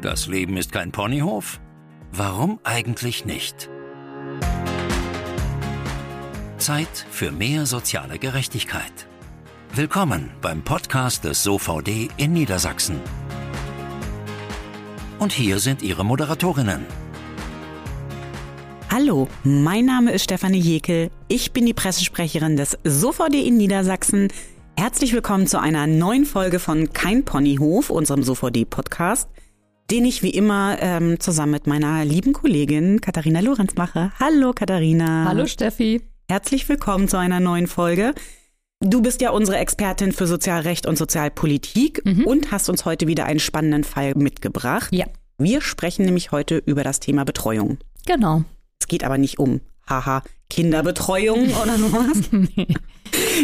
Das Leben ist kein Ponyhof? Warum eigentlich nicht? Zeit für mehr soziale Gerechtigkeit. Willkommen beim Podcast des SOVD in Niedersachsen. Und hier sind Ihre Moderatorinnen. Hallo, mein Name ist Stefanie Jekel. Ich bin die Pressesprecherin des SOVD in Niedersachsen. Herzlich willkommen zu einer neuen Folge von Kein Ponyhof, unserem SOVD-Podcast, den ich wie immer ähm, zusammen mit meiner lieben Kollegin Katharina Lorenz mache. Hallo Katharina. Hallo Steffi. Herzlich willkommen zu einer neuen Folge. Du bist ja unsere Expertin für Sozialrecht und Sozialpolitik mhm. und hast uns heute wieder einen spannenden Fall mitgebracht. Ja. Wir sprechen nämlich heute über das Thema Betreuung. Genau. Es geht aber nicht um, haha, Kinderbetreuung oder sowas. nee.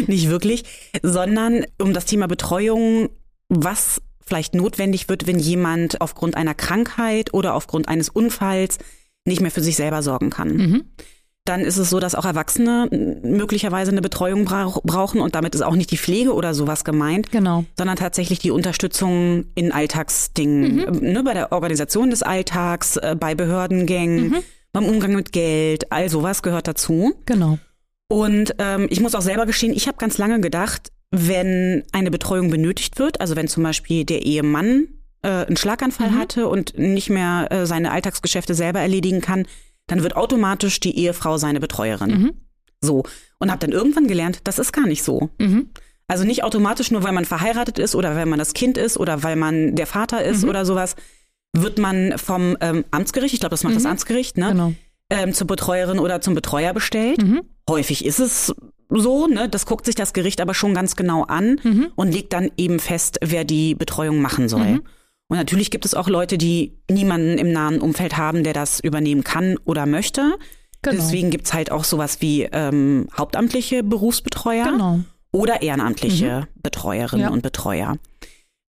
Nicht wirklich, sondern um das Thema Betreuung, was vielleicht notwendig wird, wenn jemand aufgrund einer Krankheit oder aufgrund eines Unfalls nicht mehr für sich selber sorgen kann. Mhm. Dann ist es so, dass auch Erwachsene möglicherweise eine Betreuung brauch brauchen und damit ist auch nicht die Pflege oder sowas gemeint, genau. sondern tatsächlich die Unterstützung in Alltagsdingen, mhm. ne, bei der Organisation des Alltags, äh, bei Behördengängen, mhm beim Umgang mit Geld, all sowas gehört dazu. Genau. Und ähm, ich muss auch selber gestehen, ich habe ganz lange gedacht, wenn eine Betreuung benötigt wird, also wenn zum Beispiel der Ehemann äh, einen Schlaganfall mhm. hatte und nicht mehr äh, seine Alltagsgeschäfte selber erledigen kann, dann wird automatisch die Ehefrau seine Betreuerin. Mhm. So. Und habe dann irgendwann gelernt, das ist gar nicht so. Mhm. Also nicht automatisch nur, weil man verheiratet ist oder weil man das Kind ist oder weil man der Vater ist mhm. oder sowas, wird man vom ähm, Amtsgericht, ich glaube, das macht mhm. das Amtsgericht, ne? Genau. Ähm, zur Betreuerin oder zum Betreuer bestellt. Mhm. Häufig ist es so, ne? Das guckt sich das Gericht aber schon ganz genau an mhm. und legt dann eben fest, wer die Betreuung machen soll. Mhm. Und natürlich gibt es auch Leute, die niemanden im nahen Umfeld haben, der das übernehmen kann oder möchte. Genau. Deswegen gibt's halt auch sowas wie ähm, hauptamtliche Berufsbetreuer genau. oder ehrenamtliche mhm. Betreuerinnen ja. und Betreuer.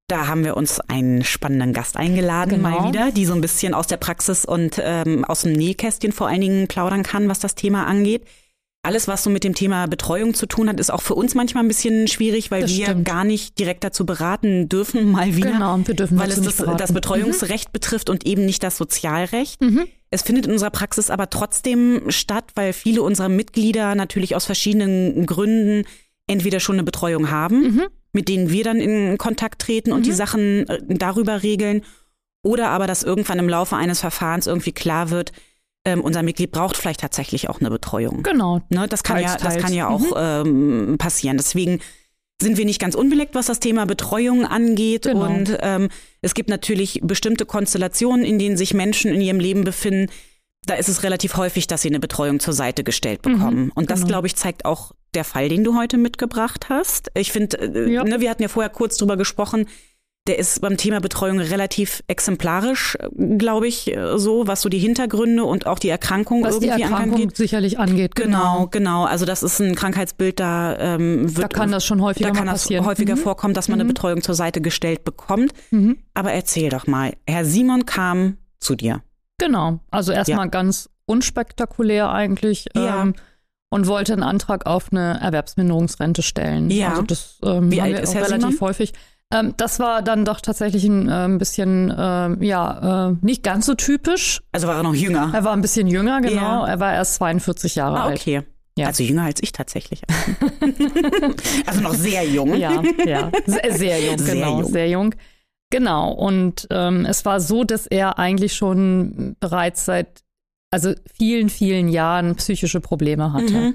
Da haben wir uns einen spannenden Gast eingeladen, genau. mal wieder, die so ein bisschen aus der Praxis und ähm, aus dem Nähkästchen vor allen Dingen plaudern kann, was das Thema angeht. Alles, was so mit dem Thema Betreuung zu tun hat, ist auch für uns manchmal ein bisschen schwierig, weil das wir stimmt. gar nicht direkt dazu beraten dürfen, mal wieder. Genau, wir dürfen weil es das, das, Betreuungsrecht mhm. betrifft und eben nicht das Sozialrecht. Mhm. Es findet in unserer Praxis aber trotzdem statt, weil viele unserer Mitglieder natürlich aus verschiedenen Gründen entweder schon eine Betreuung haben. Mhm mit denen wir dann in Kontakt treten und mhm. die Sachen äh, darüber regeln. Oder aber, dass irgendwann im Laufe eines Verfahrens irgendwie klar wird, ähm, unser Mitglied braucht vielleicht tatsächlich auch eine Betreuung. Genau. Ne, das kann teils, ja, das kann ja auch mhm. ähm, passieren. Deswegen sind wir nicht ganz unbeleckt, was das Thema Betreuung angeht. Genau. Und ähm, es gibt natürlich bestimmte Konstellationen, in denen sich Menschen in ihrem Leben befinden. Da ist es relativ häufig, dass sie eine Betreuung zur Seite gestellt bekommen. Mhm, und das, genau. glaube ich, zeigt auch der Fall, den du heute mitgebracht hast. Ich finde, äh, ja. ne, wir hatten ja vorher kurz drüber gesprochen, der ist beim Thema Betreuung relativ exemplarisch, glaube ich, äh, so, was so die Hintergründe und auch die Erkrankung was irgendwie die Erkrankung angeht. sicherlich angeht. Genau. genau, genau. Also das ist ein Krankheitsbild, da ähm, wird, da kann das schon häufiger da kann das häufiger mhm. vorkommen, dass man mhm. eine Betreuung zur Seite gestellt bekommt. Mhm. Aber erzähl doch mal, Herr Simon kam zu dir. Genau, also erstmal ja. ganz unspektakulär eigentlich. Ja. Ähm, und wollte einen Antrag auf eine Erwerbsminderungsrente stellen. Ja. Also das ähm, Wie alt ist er relativ Simon? häufig. Ähm, das war dann doch tatsächlich ein, äh, bisschen, äh, ja, äh, nicht ganz so typisch. Also war er noch jünger? Er war ein bisschen jünger, genau. Ja. Er war erst 42 Jahre ah, okay. alt. Ja. Also jünger als ich tatsächlich. also noch sehr jung. Ja, ja. Sehr, sehr jung, sehr genau. Jung. Sehr jung. Genau. Und ähm, es war so, dass er eigentlich schon bereits seit also vielen, vielen Jahren psychische Probleme hatte. Mhm.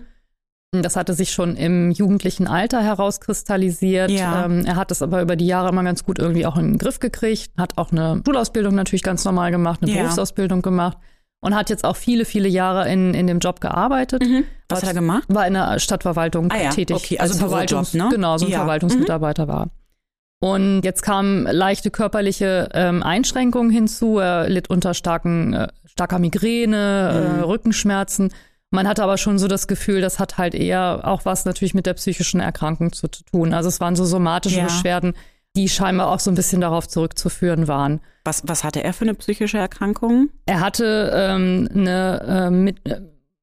Das hatte sich schon im jugendlichen Alter herauskristallisiert. Ja. Ähm, er hat es aber über die Jahre immer ganz gut irgendwie auch in den Griff gekriegt, hat auch eine Schulausbildung natürlich ganz normal gemacht, eine ja. Berufsausbildung gemacht und hat jetzt auch viele, viele Jahre in, in dem Job gearbeitet. Mhm. Was hat er gemacht? War in der Stadtverwaltung ah, ja. tätig. Okay, also als Verwaltungs, ne? Genau, so ein Verwaltungsmitarbeiter mhm. war. Und jetzt kamen leichte körperliche ähm, Einschränkungen hinzu. Er litt unter starken, äh, starker Migräne, äh, mhm. äh, Rückenschmerzen. Man hatte aber schon so das Gefühl, das hat halt eher auch was natürlich mit der psychischen Erkrankung zu tun. Also es waren so somatische ja. Beschwerden, die scheinbar auch so ein bisschen darauf zurückzuführen waren. Was, was hatte er für eine psychische Erkrankung? Er hatte ähm, eine äh, mit,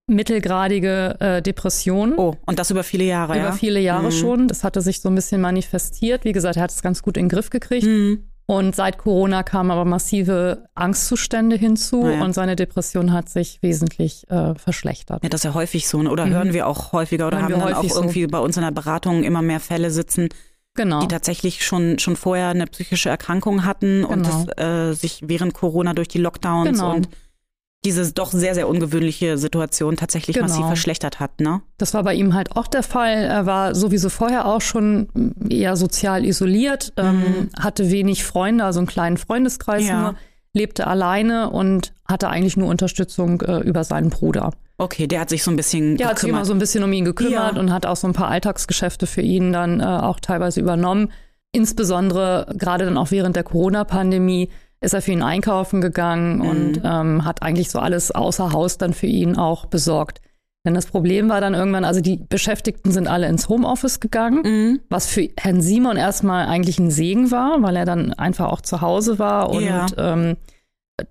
mittelgradige äh, Depression. Oh, und das über viele Jahre, Über ja? viele Jahre mhm. schon. Das hatte sich so ein bisschen manifestiert. Wie gesagt, er hat es ganz gut in den Griff gekriegt. Mhm. Und seit Corona kamen aber massive Angstzustände hinzu Ah ja. und seine Depression hat sich wesentlich äh, verschlechtert. Ja, das ist ja häufig so, ne? oder Mhm. hören wir auch häufiger oder Hören haben wir dann auch häufig so. irgendwie bei uns in der Beratung immer mehr Fälle sitzen, Genau. die tatsächlich schon, schon vorher eine psychische Erkrankung hatten und Genau. das äh, sich während Corona durch die Lockdowns Genau. und diese doch sehr, sehr ungewöhnliche Situation tatsächlich Genau. massiv verschlechtert hat, ne? Das war bei ihm halt auch der Fall. Er war sowieso vorher auch schon eher sozial isoliert, ähm, hatte wenig Freunde, also einen kleinen Freundeskreis Mhm. Ja. nur, lebte alleine und hatte eigentlich nur Unterstützung äh, über seinen Bruder. Okay, der hat sich so ein bisschen Der hat sich immer gekümmert. so ein bisschen um ihn gekümmert Ja. und hat auch so ein paar Alltagsgeschäfte für ihn dann äh, auch teilweise übernommen. Insbesondere gerade dann auch während der Corona-Pandemie ist er für ihn einkaufen gegangen Mhm. und ähm, hat eigentlich so alles außer Haus dann für ihn auch besorgt. Denn das Problem war dann irgendwann, also die Beschäftigten sind alle ins Homeoffice gegangen, Mhm. was für Herrn Simon erstmal eigentlich ein Segen war, weil er dann einfach auch zu Hause war und Ja. ähm,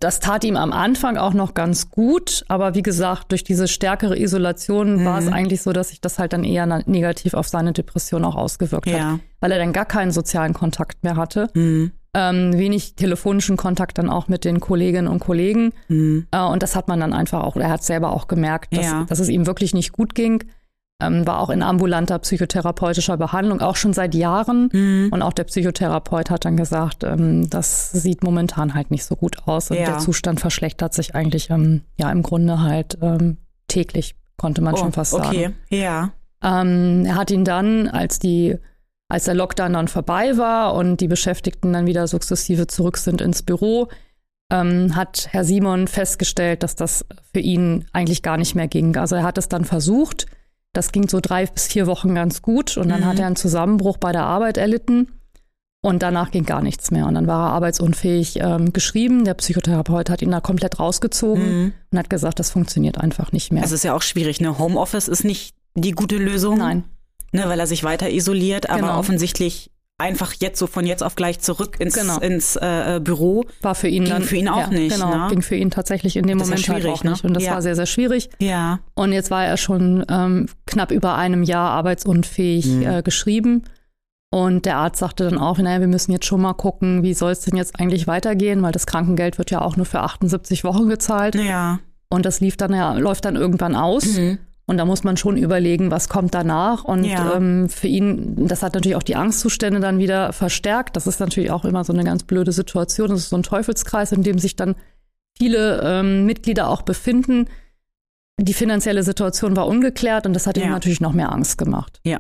das tat ihm am Anfang auch noch ganz gut, aber wie gesagt, durch diese stärkere Isolation war Mhm. es eigentlich so, dass sich das halt dann eher negativ auf seine Depression auch ausgewirkt Ja. hat, weil er dann gar keinen sozialen Kontakt mehr hatte, Mhm. Ähm, wenig telefonischen Kontakt dann auch mit den Kolleginnen und Kollegen Mhm. äh, und das hat man dann einfach auch, er hat selber auch gemerkt, dass, Ja. dass es ihm wirklich nicht gut ging, ähm, war auch in ambulanter psychotherapeutischer Behandlung, auch schon seit Jahren. Mhm. Und auch der Psychotherapeut hat dann gesagt, ähm, das sieht momentan halt nicht so gut aus. Und Ja. der Zustand verschlechtert sich eigentlich ähm, ja im Grunde halt ähm, täglich, konnte man schon fast sagen. Oh, okay, ja. Ähm, er hat ihn dann, als die, als der Lockdown dann vorbei war und die Beschäftigten dann wieder sukzessive zurück sind ins Büro, ähm, hat Herr Simon festgestellt, dass das für ihn eigentlich gar nicht mehr ging. Also er hat es dann versucht. Das ging so drei bis vier Wochen ganz gut und dann Mhm. hat er einen Zusammenbruch bei der Arbeit erlitten. Und danach ging gar nichts mehr. Und dann war er arbeitsunfähig ähm, geschrieben. Der Psychotherapeut hat ihn da komplett rausgezogen Mhm. und hat gesagt, das funktioniert einfach nicht mehr. Es ist ja auch schwierig, ne? Homeoffice ist nicht die gute Lösung, Nein, ne, weil er sich weiter isoliert, aber Genau. offensichtlich einfach jetzt so von jetzt auf gleich zurück ins, Genau. ins äh, Büro. war für ihn Ging dann für ihn auch ja, nicht, Genau, ne? ging für ihn tatsächlich in dem Das Moment halt auch ne? nicht. Und das Ja. war sehr, sehr schwierig. Ja. Und jetzt war er schon ähm, knapp über einem Jahr arbeitsunfähig Mhm. äh, geschrieben. Und der Arzt sagte dann auch, naja, wir müssen jetzt schon mal gucken, wie soll es denn jetzt eigentlich weitergehen, weil das Krankengeld wird ja auch nur für 78 Wochen gezahlt. Ja. Und das lief dann ja, läuft dann irgendwann aus. Mhm. Und da muss man schon überlegen, was kommt danach. Und Ja. ähm, für ihn, das hat natürlich auch die Angstzustände dann wieder verstärkt. Das ist natürlich auch immer so eine ganz blöde Situation. Das ist so ein Teufelskreis, in dem sich dann viele ähm, Mitglieder auch befinden. Die finanzielle Situation war ungeklärt und das hat ihm Ja. natürlich noch mehr Angst gemacht. Ja.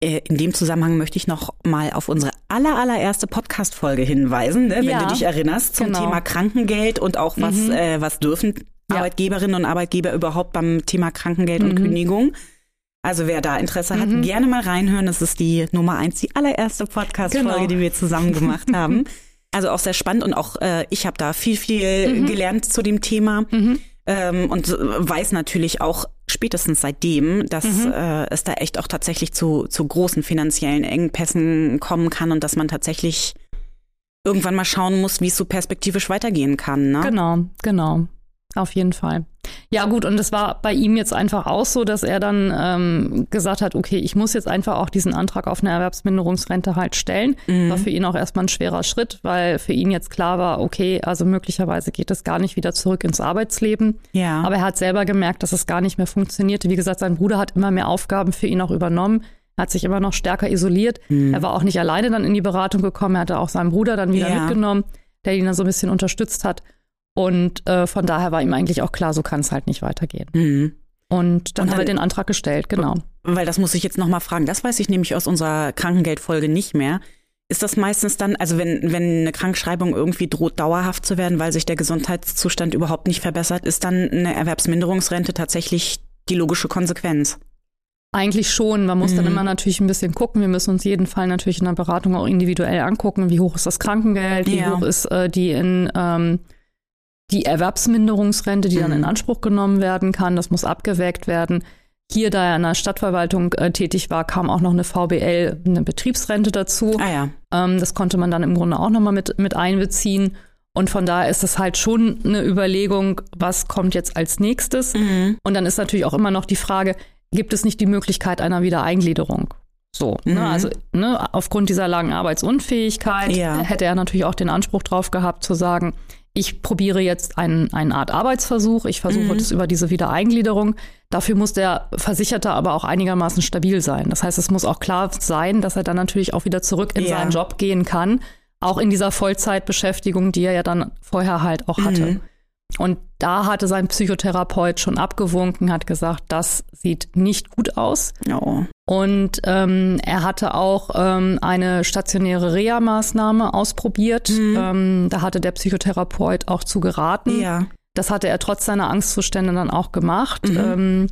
Äh, In dem Zusammenhang möchte ich noch mal auf unsere aller, allererste Podcast-Folge hinweisen, ne, wenn Ja. du dich erinnerst, zum Genau. Thema Krankengeld und auch was, Mhm. äh, was dürfen Ja. Arbeitgeberinnen und Arbeitgeber überhaupt beim Thema Krankengeld und Mhm. Kündigung. Also wer da Interesse hat, Mhm. gerne mal reinhören. Das ist die Nummer eins, die allererste Podcast-Folge, Genau. die wir zusammen gemacht haben. Also auch sehr spannend und auch äh, ich habe da viel, viel Mhm. gelernt zu dem Thema ähm, und weiß natürlich auch spätestens seitdem, dass Mhm. äh, es da echt auch tatsächlich zu, zu großen finanziellen Engpässen kommen kann und dass man tatsächlich irgendwann mal schauen muss, wie es so perspektivisch weitergehen kann. Ne? Genau, genau. Auf jeden Fall. Ja, gut, und es war bei ihm jetzt einfach auch so, dass er dann ähm, gesagt hat, okay, ich muss jetzt einfach auch diesen Antrag auf eine Erwerbsminderungsrente halt stellen. Mhm. War für ihn auch erstmal ein schwerer Schritt, weil für ihn jetzt klar war, okay, also möglicherweise geht es gar nicht wieder zurück ins Arbeitsleben. Ja. Aber er hat selber gemerkt, dass es gar nicht mehr funktionierte. Wie gesagt, sein Bruder hat immer mehr Aufgaben für ihn auch übernommen. Er hat sich immer noch stärker isoliert. Mhm. Er war auch nicht alleine dann in die Beratung gekommen. Er hatte auch seinen Bruder dann wieder Ja. mitgenommen, der ihn dann so ein bisschen unterstützt hat. Und äh, von daher war ihm eigentlich auch klar, so kann es halt nicht weitergehen. Mhm. Und dann Und haben wir dann- den Antrag gestellt, genau. Weil das muss ich jetzt nochmal fragen. Das weiß ich nämlich aus unserer Krankengeldfolge nicht mehr. Ist das meistens dann, also wenn, wenn eine Krankschreibung irgendwie droht, dauerhaft zu werden, weil sich der Gesundheitszustand überhaupt nicht verbessert, ist dann eine Erwerbsminderungsrente tatsächlich die logische Konsequenz? Eigentlich schon. Man muss dann Mhm. immer natürlich ein bisschen gucken. Wir müssen uns jeden Fall natürlich in der Beratung auch individuell angucken, wie hoch ist das Krankengeld, wie Ja. hoch ist äh, die in ähm, die Erwerbsminderungsrente, die dann Mhm. in Anspruch genommen werden kann. Das muss abgewägt werden. Hier, da er in der Stadtverwaltung äh, tätig war, kam auch noch eine VBL, eine Betriebsrente dazu. Ah ja. Ähm, das konnte man dann im Grunde auch nochmal mit, mit einbeziehen. Und von daher ist es halt schon eine Überlegung, was kommt jetzt als nächstes. Mhm. Und dann ist natürlich auch immer noch die Frage, gibt es nicht die Möglichkeit einer Wiedereingliederung? So, ne, mhm. ne, also ne, aufgrund dieser langen Arbeitsunfähigkeit ja. hätte er natürlich auch den Anspruch drauf gehabt zu sagen, ich probiere jetzt einen, eine Art Arbeitsversuch, ich versuche mhm. das über diese Wiedereingliederung. Dafür muss der Versicherte aber auch einigermaßen stabil sein. Das heißt, es muss auch klar sein, dass er dann natürlich auch wieder zurück in ja. seinen Job gehen kann, auch in dieser Vollzeitbeschäftigung, die er ja dann vorher halt auch hatte. Mhm. Und da hatte sein Psychotherapeut schon abgewunken, hat gesagt, das sieht nicht gut aus. Oh. Und ähm, er hatte auch ähm, eine stationäre Reha-Maßnahme ausprobiert. Mhm. Ähm, da hatte der Psychotherapeut auch zu geraten. Ja. Das hatte er trotz seiner Angstzustände dann auch gemacht. Mhm. Ähm,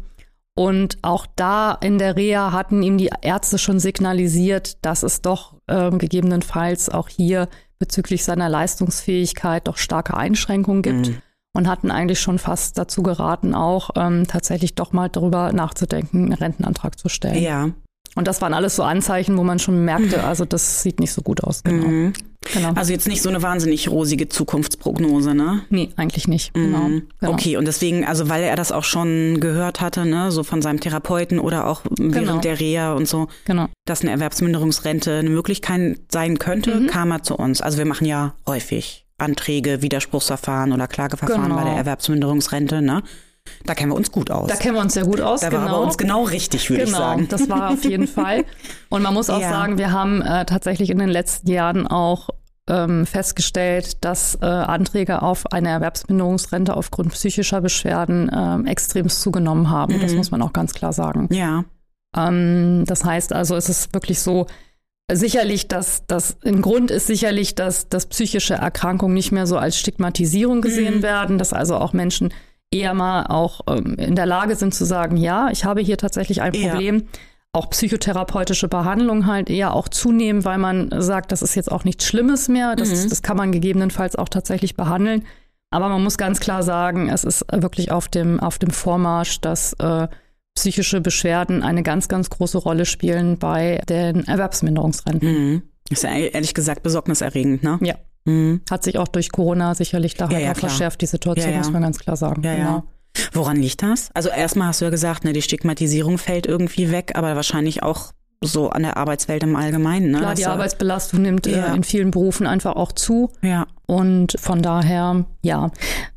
und auch da in der Reha hatten ihm die Ärzte schon signalisiert, dass es doch ähm, gegebenenfalls auch hier bezüglich seiner Leistungsfähigkeit doch starke Einschränkungen gibt. Mhm und hatten eigentlich schon fast dazu geraten, auch ähm, tatsächlich doch mal darüber nachzudenken, einen Rentenantrag zu stellen. Ja. Und das waren alles so Anzeichen, wo man schon merkte, also das sieht nicht so gut aus. Genau. Mhm. genau. Also jetzt nicht so eine wahnsinnig rosige Zukunftsprognose, ne? Nee, eigentlich nicht. Mhm. Genau. genau. Okay, und deswegen, also weil er das auch schon gehört hatte, ne, so von seinem Therapeuten oder auch während genau. der Reha und so, genau. dass eine Erwerbsminderungsrente eine Möglichkeit sein könnte, mhm. kam er zu uns. Also wir machen ja häufig Anträge, Widerspruchsverfahren oder Klageverfahren genau. bei der Erwerbsminderungsrente, ne? Da kennen wir uns gut aus. Da kennen wir uns sehr gut aus. Da genau. war bei uns genau richtig, würde genau, ich sagen. Das war auf jeden Fall. Und man muss auch ja. sagen, wir haben äh, tatsächlich in den letzten Jahren auch ähm, festgestellt, dass äh, Anträge auf eine Erwerbsminderungsrente aufgrund psychischer Beschwerden äh, extremst zugenommen haben. Mhm. Das muss man auch ganz klar sagen. Ja. Ähm, das heißt also, es ist wirklich so, sicherlich, dass das ein Grund ist sicherlich, dass, dass psychische Erkrankungen nicht mehr so als Stigmatisierung gesehen mhm. werden, dass also auch Menschen eher mal auch ähm, in der Lage sind zu sagen, ja, ich habe hier tatsächlich ein Problem. Ja. Auch psychotherapeutische Behandlung halt eher auch zunehmen, weil man sagt, das ist jetzt auch nichts Schlimmes mehr. Das, mhm. das kann man gegebenenfalls auch tatsächlich behandeln. Aber man muss ganz klar sagen, es ist wirklich auf dem, auf dem Vormarsch, dass äh, psychische Beschwerden eine ganz, ganz große Rolle spielen bei den Erwerbsminderungsrenten. Mhm. Ist ja ehrlich gesagt besorgniserregend, ne? Ja. Mhm. Hat sich auch durch Corona sicherlich da ja, halt ja, verschärft, die Situation, ja, muss man ganz klar sagen. Ja, genau. ja. Woran liegt das? Also erstmal hast du ja gesagt, ne, die Stigmatisierung fällt irgendwie weg, aber wahrscheinlich auch so an der Arbeitswelt im Allgemeinen. Ne? Klar, die Arbeitsbelastung nimmt äh, in vielen Berufen einfach auch zu. Ja. Und von daher, ja.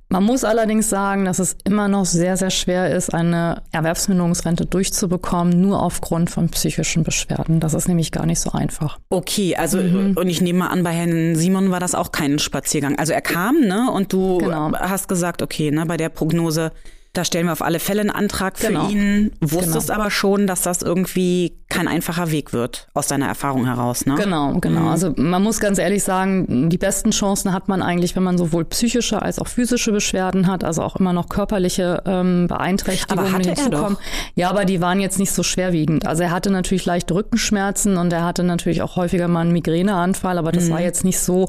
Man muss allerdings sagen, dass es immer noch sehr, sehr schwer ist, eine Erwerbsminderungsrente durchzubekommen, nur aufgrund von psychischen Beschwerden. Das ist nämlich gar nicht so einfach. Okay, also mhm. und ich nehme mal an, bei Herrn Simon war das auch kein Spaziergang. Also er kam, ne? Und du genau. hast gesagt, okay, ne, bei der Prognose da stellen wir auf alle Fälle einen Antrag für genau. ihn. Wusstest genau. aber schon, dass das irgendwie kein einfacher Weg wird, aus deiner Erfahrung heraus, ne? Genau, genau. Mhm. Also man muss ganz ehrlich sagen, die besten Chancen hat man eigentlich, wenn man sowohl psychische als auch physische Beschwerden hat, also auch immer noch körperliche ähm, Beeinträchtigungen aber hinzukommen. Ja, aber die waren jetzt nicht so schwerwiegend. Also er hatte natürlich leichte Rückenschmerzen und er hatte natürlich auch häufiger mal einen Migräneanfall, aber das mhm. war jetzt nicht so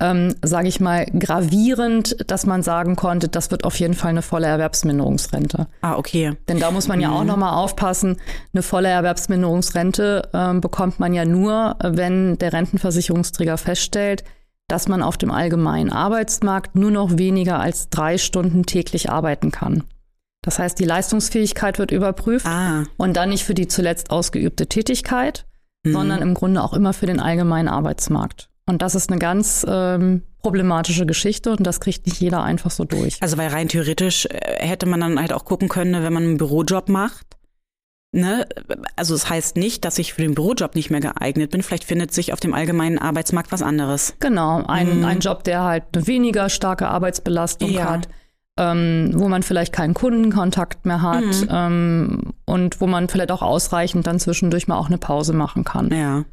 ähm, sage ich mal, gravierend, dass man sagen konnte, das wird auf jeden Fall eine volle Erwerbsminderungsrente. Ah, okay. Denn da muss man ja mhm. auch nochmal aufpassen, eine volle Erwerbsminderungsrente ähm, bekommt man ja nur, wenn der Rentenversicherungsträger feststellt, dass man auf dem allgemeinen Arbeitsmarkt nur noch weniger als drei Stunden täglich arbeiten kann. Das heißt, die Leistungsfähigkeit wird überprüft ah. und dann nicht für die zuletzt ausgeübte Tätigkeit, mhm. sondern im Grunde auch immer für den allgemeinen Arbeitsmarkt. Und das ist eine ganz ähm, problematische Geschichte und das kriegt nicht jeder einfach so durch. Also weil rein theoretisch äh, hätte man dann halt auch gucken können, ne, wenn man einen Bürojob macht. Ne? Also es das heißt nicht, dass ich für den Bürojob nicht mehr geeignet bin. Vielleicht findet sich auf dem allgemeinen Arbeitsmarkt was anderes. Genau, ein, mhm. ein Job, der halt eine weniger starke Arbeitsbelastung ja. hat. Ähm, wo man vielleicht keinen Kundenkontakt mehr hat mhm. ähm, und wo man vielleicht auch ausreichend dann zwischendurch mal auch eine Pause machen kann. Ja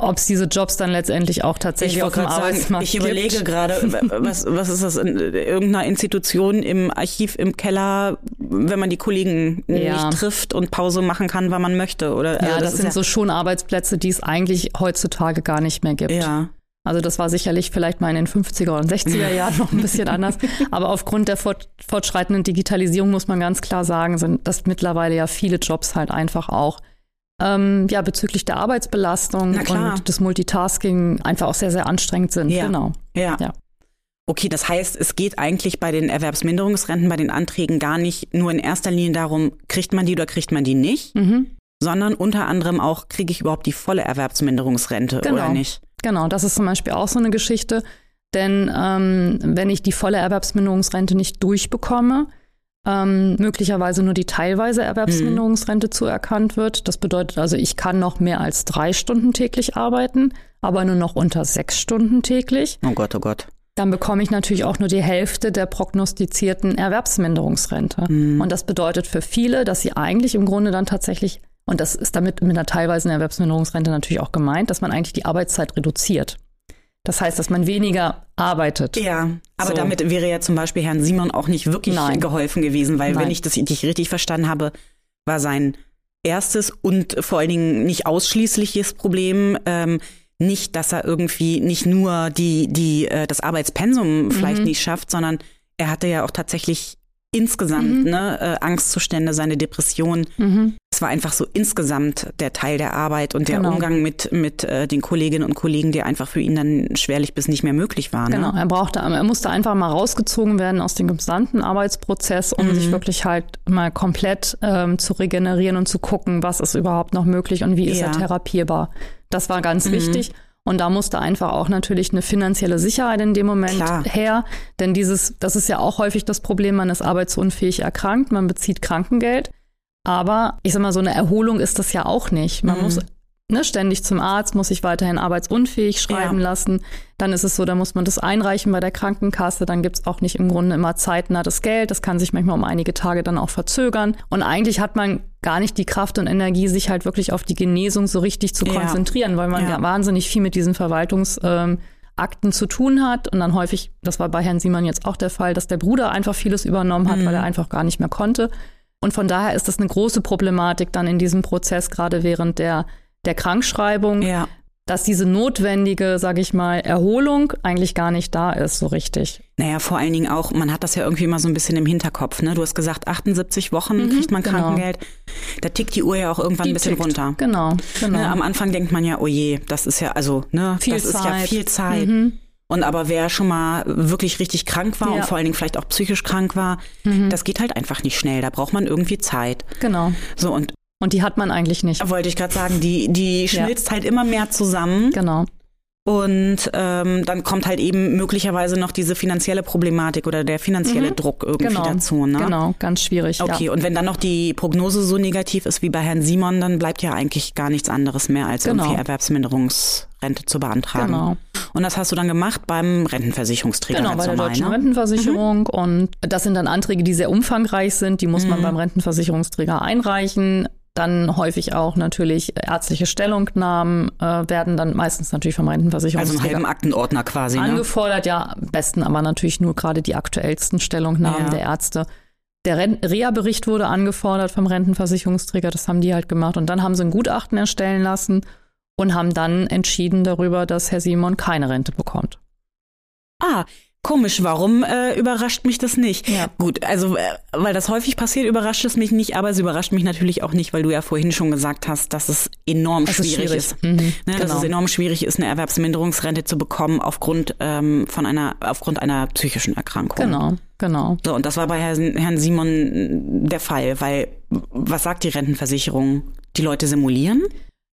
ob es diese Jobs dann letztendlich auch tatsächlich auf dem Arbeitsmarkt Ich überlege gerade, was, was ist das in irgendeiner Institution im Archiv im Keller, wenn man die Kollegen ja. nicht trifft und Pause machen kann, wann man möchte, oder? Ja, also das, das sind ja so schon Arbeitsplätze, die es eigentlich heutzutage gar nicht mehr gibt. Ja. Also das war sicherlich vielleicht mal in den 50er und 60er Jahren noch ein bisschen anders. Aber aufgrund der fortschreitenden Digitalisierung muss man ganz klar sagen, sind das mittlerweile ja viele Jobs halt einfach auch ähm, ja, bezüglich der Arbeitsbelastung und des Multitasking einfach auch sehr, sehr anstrengend sind. Ja. Genau. Ja. ja. Okay, das heißt, es geht eigentlich bei den Erwerbsminderungsrenten, bei den Anträgen gar nicht nur in erster Linie darum, kriegt man die oder kriegt man die nicht, mhm. sondern unter anderem auch, kriege ich überhaupt die volle Erwerbsminderungsrente genau. oder nicht? Genau, das ist zum Beispiel auch so eine Geschichte. Denn ähm, wenn ich die volle Erwerbsminderungsrente nicht durchbekomme, ähm, möglicherweise nur die teilweise Erwerbsminderungsrente mhm. zuerkannt wird. Das bedeutet also, ich kann noch mehr als drei Stunden täglich arbeiten, aber nur noch unter sechs Stunden täglich. Oh Gott, oh Gott. Dann bekomme ich natürlich auch nur die Hälfte der prognostizierten Erwerbsminderungsrente. Mhm. Und das bedeutet für viele, dass sie eigentlich im Grunde dann tatsächlich, und das ist damit mit einer teilweisen Erwerbsminderungsrente natürlich auch gemeint, dass man eigentlich die Arbeitszeit reduziert. Das heißt, dass man weniger arbeitet. Ja, aber so. damit wäre ja zum Beispiel Herrn Simon auch nicht wirklich Nein. geholfen gewesen, weil Nein. wenn ich das nicht richtig verstanden habe, war sein erstes und vor allen Dingen nicht ausschließliches Problem ähm, nicht, dass er irgendwie nicht nur die die äh, das Arbeitspensum vielleicht mhm. nicht schafft, sondern er hatte ja auch tatsächlich insgesamt, mhm. ne, äh, Angstzustände, seine Depression. Mhm. Es war einfach so insgesamt der Teil der Arbeit und der genau. Umgang mit, mit äh, den Kolleginnen und Kollegen, der einfach für ihn dann schwerlich bis nicht mehr möglich war. Ne? Genau, er brauchte, er musste einfach mal rausgezogen werden aus dem gesamten Arbeitsprozess, um mhm. sich wirklich halt mal komplett ähm, zu regenerieren und zu gucken, was ist überhaupt noch möglich und wie ist ja. er therapierbar. Das war ganz mhm. wichtig. Und da musste einfach auch natürlich eine finanzielle Sicherheit in dem Moment Klar. her. Denn dieses, das ist ja auch häufig das Problem, man ist arbeitsunfähig erkrankt, man bezieht Krankengeld. Aber ich sag mal, so eine Erholung ist das ja auch nicht. Man mhm. muss ne, ständig zum Arzt, muss sich weiterhin arbeitsunfähig schreiben ja. lassen. Dann ist es so, da muss man das einreichen bei der Krankenkasse. Dann gibt's auch nicht im Grunde immer zeitnah das Geld. Das kann sich manchmal um einige Tage dann auch verzögern. Und eigentlich hat man gar nicht die Kraft und Energie, sich halt wirklich auf die Genesung so richtig zu konzentrieren, ja. weil man ja. ja. wahnsinnig viel mit diesen Verwaltungsakten ähm, zu tun hat und dann häufig, das war bei Herrn Siemann jetzt auch der Fall, dass der Bruder einfach vieles übernommen hat, mhm. weil er einfach gar nicht mehr konnte. Und von daher ist das eine große Problematik dann in diesem Prozess, gerade während der der Krankschreibung, ja. dass diese notwendige, sage ich mal, Erholung eigentlich gar nicht da ist, so richtig. Naja, vor allen Dingen auch, man hat das ja irgendwie immer so ein bisschen im Hinterkopf. Ne? Du hast gesagt, 78 Wochen mhm, kriegt man genau. Krankengeld. Da tickt die Uhr ja auch irgendwann die ein bisschen tickt. runter. Genau, genau. Ne, am Anfang denkt man ja, oh je, das ist ja, also, ne, viel das Zeit. ist ja viel Zeit. Mhm. Und aber wer schon mal wirklich richtig krank war ja. und vor allen Dingen vielleicht auch psychisch krank war, mhm. das geht halt einfach nicht schnell. Da braucht man irgendwie Zeit. Genau. So und und die hat man eigentlich nicht. Wollte ich gerade sagen, die, die schmilzt ja. halt immer mehr zusammen. Genau. Und ähm, dann kommt halt eben möglicherweise noch diese finanzielle Problematik oder der finanzielle mhm. Druck irgendwie genau. dazu. Ne? Genau, ganz schwierig. Okay, ja. und wenn dann noch die Prognose so negativ ist wie bei Herrn Simon, dann bleibt ja eigentlich gar nichts anderes mehr, als genau. irgendwie Erwerbsminderungsrente zu beantragen. Genau. Und das hast du dann gemacht beim Rentenversicherungsträger. Genau, bei der Deutschen ne? Rentenversicherung. Mhm. Und das sind dann Anträge, die sehr umfangreich sind. Die muss mhm. man beim Rentenversicherungsträger einreichen. Dann häufig auch natürlich ärztliche Stellungnahmen äh, werden dann meistens natürlich vom Rentenversicherungsträger. Also einen halben Aktenordner quasi. Ne? Angefordert, ja. Am besten aber natürlich nur gerade die aktuellsten Stellungnahmen ja. der Ärzte. Der Reha-Bericht wurde angefordert vom Rentenversicherungsträger, das haben die halt gemacht. Und dann haben sie ein Gutachten erstellen lassen und haben dann entschieden darüber, dass Herr Simon keine Rente bekommt. Ah, Komisch, warum äh, überrascht mich das nicht? Ja. Gut, also äh, weil das häufig passiert, überrascht es mich nicht, aber es überrascht mich natürlich auch nicht, weil du ja vorhin schon gesagt hast, dass es enorm das schwierig ist. ist. Mhm, ne, genau. Dass es enorm schwierig ist, eine Erwerbsminderungsrente zu bekommen aufgrund ähm, von einer aufgrund einer psychischen Erkrankung. Genau, genau. So, und das war bei Herrn, Herrn Simon der Fall, weil was sagt die Rentenversicherung? Die Leute simulieren?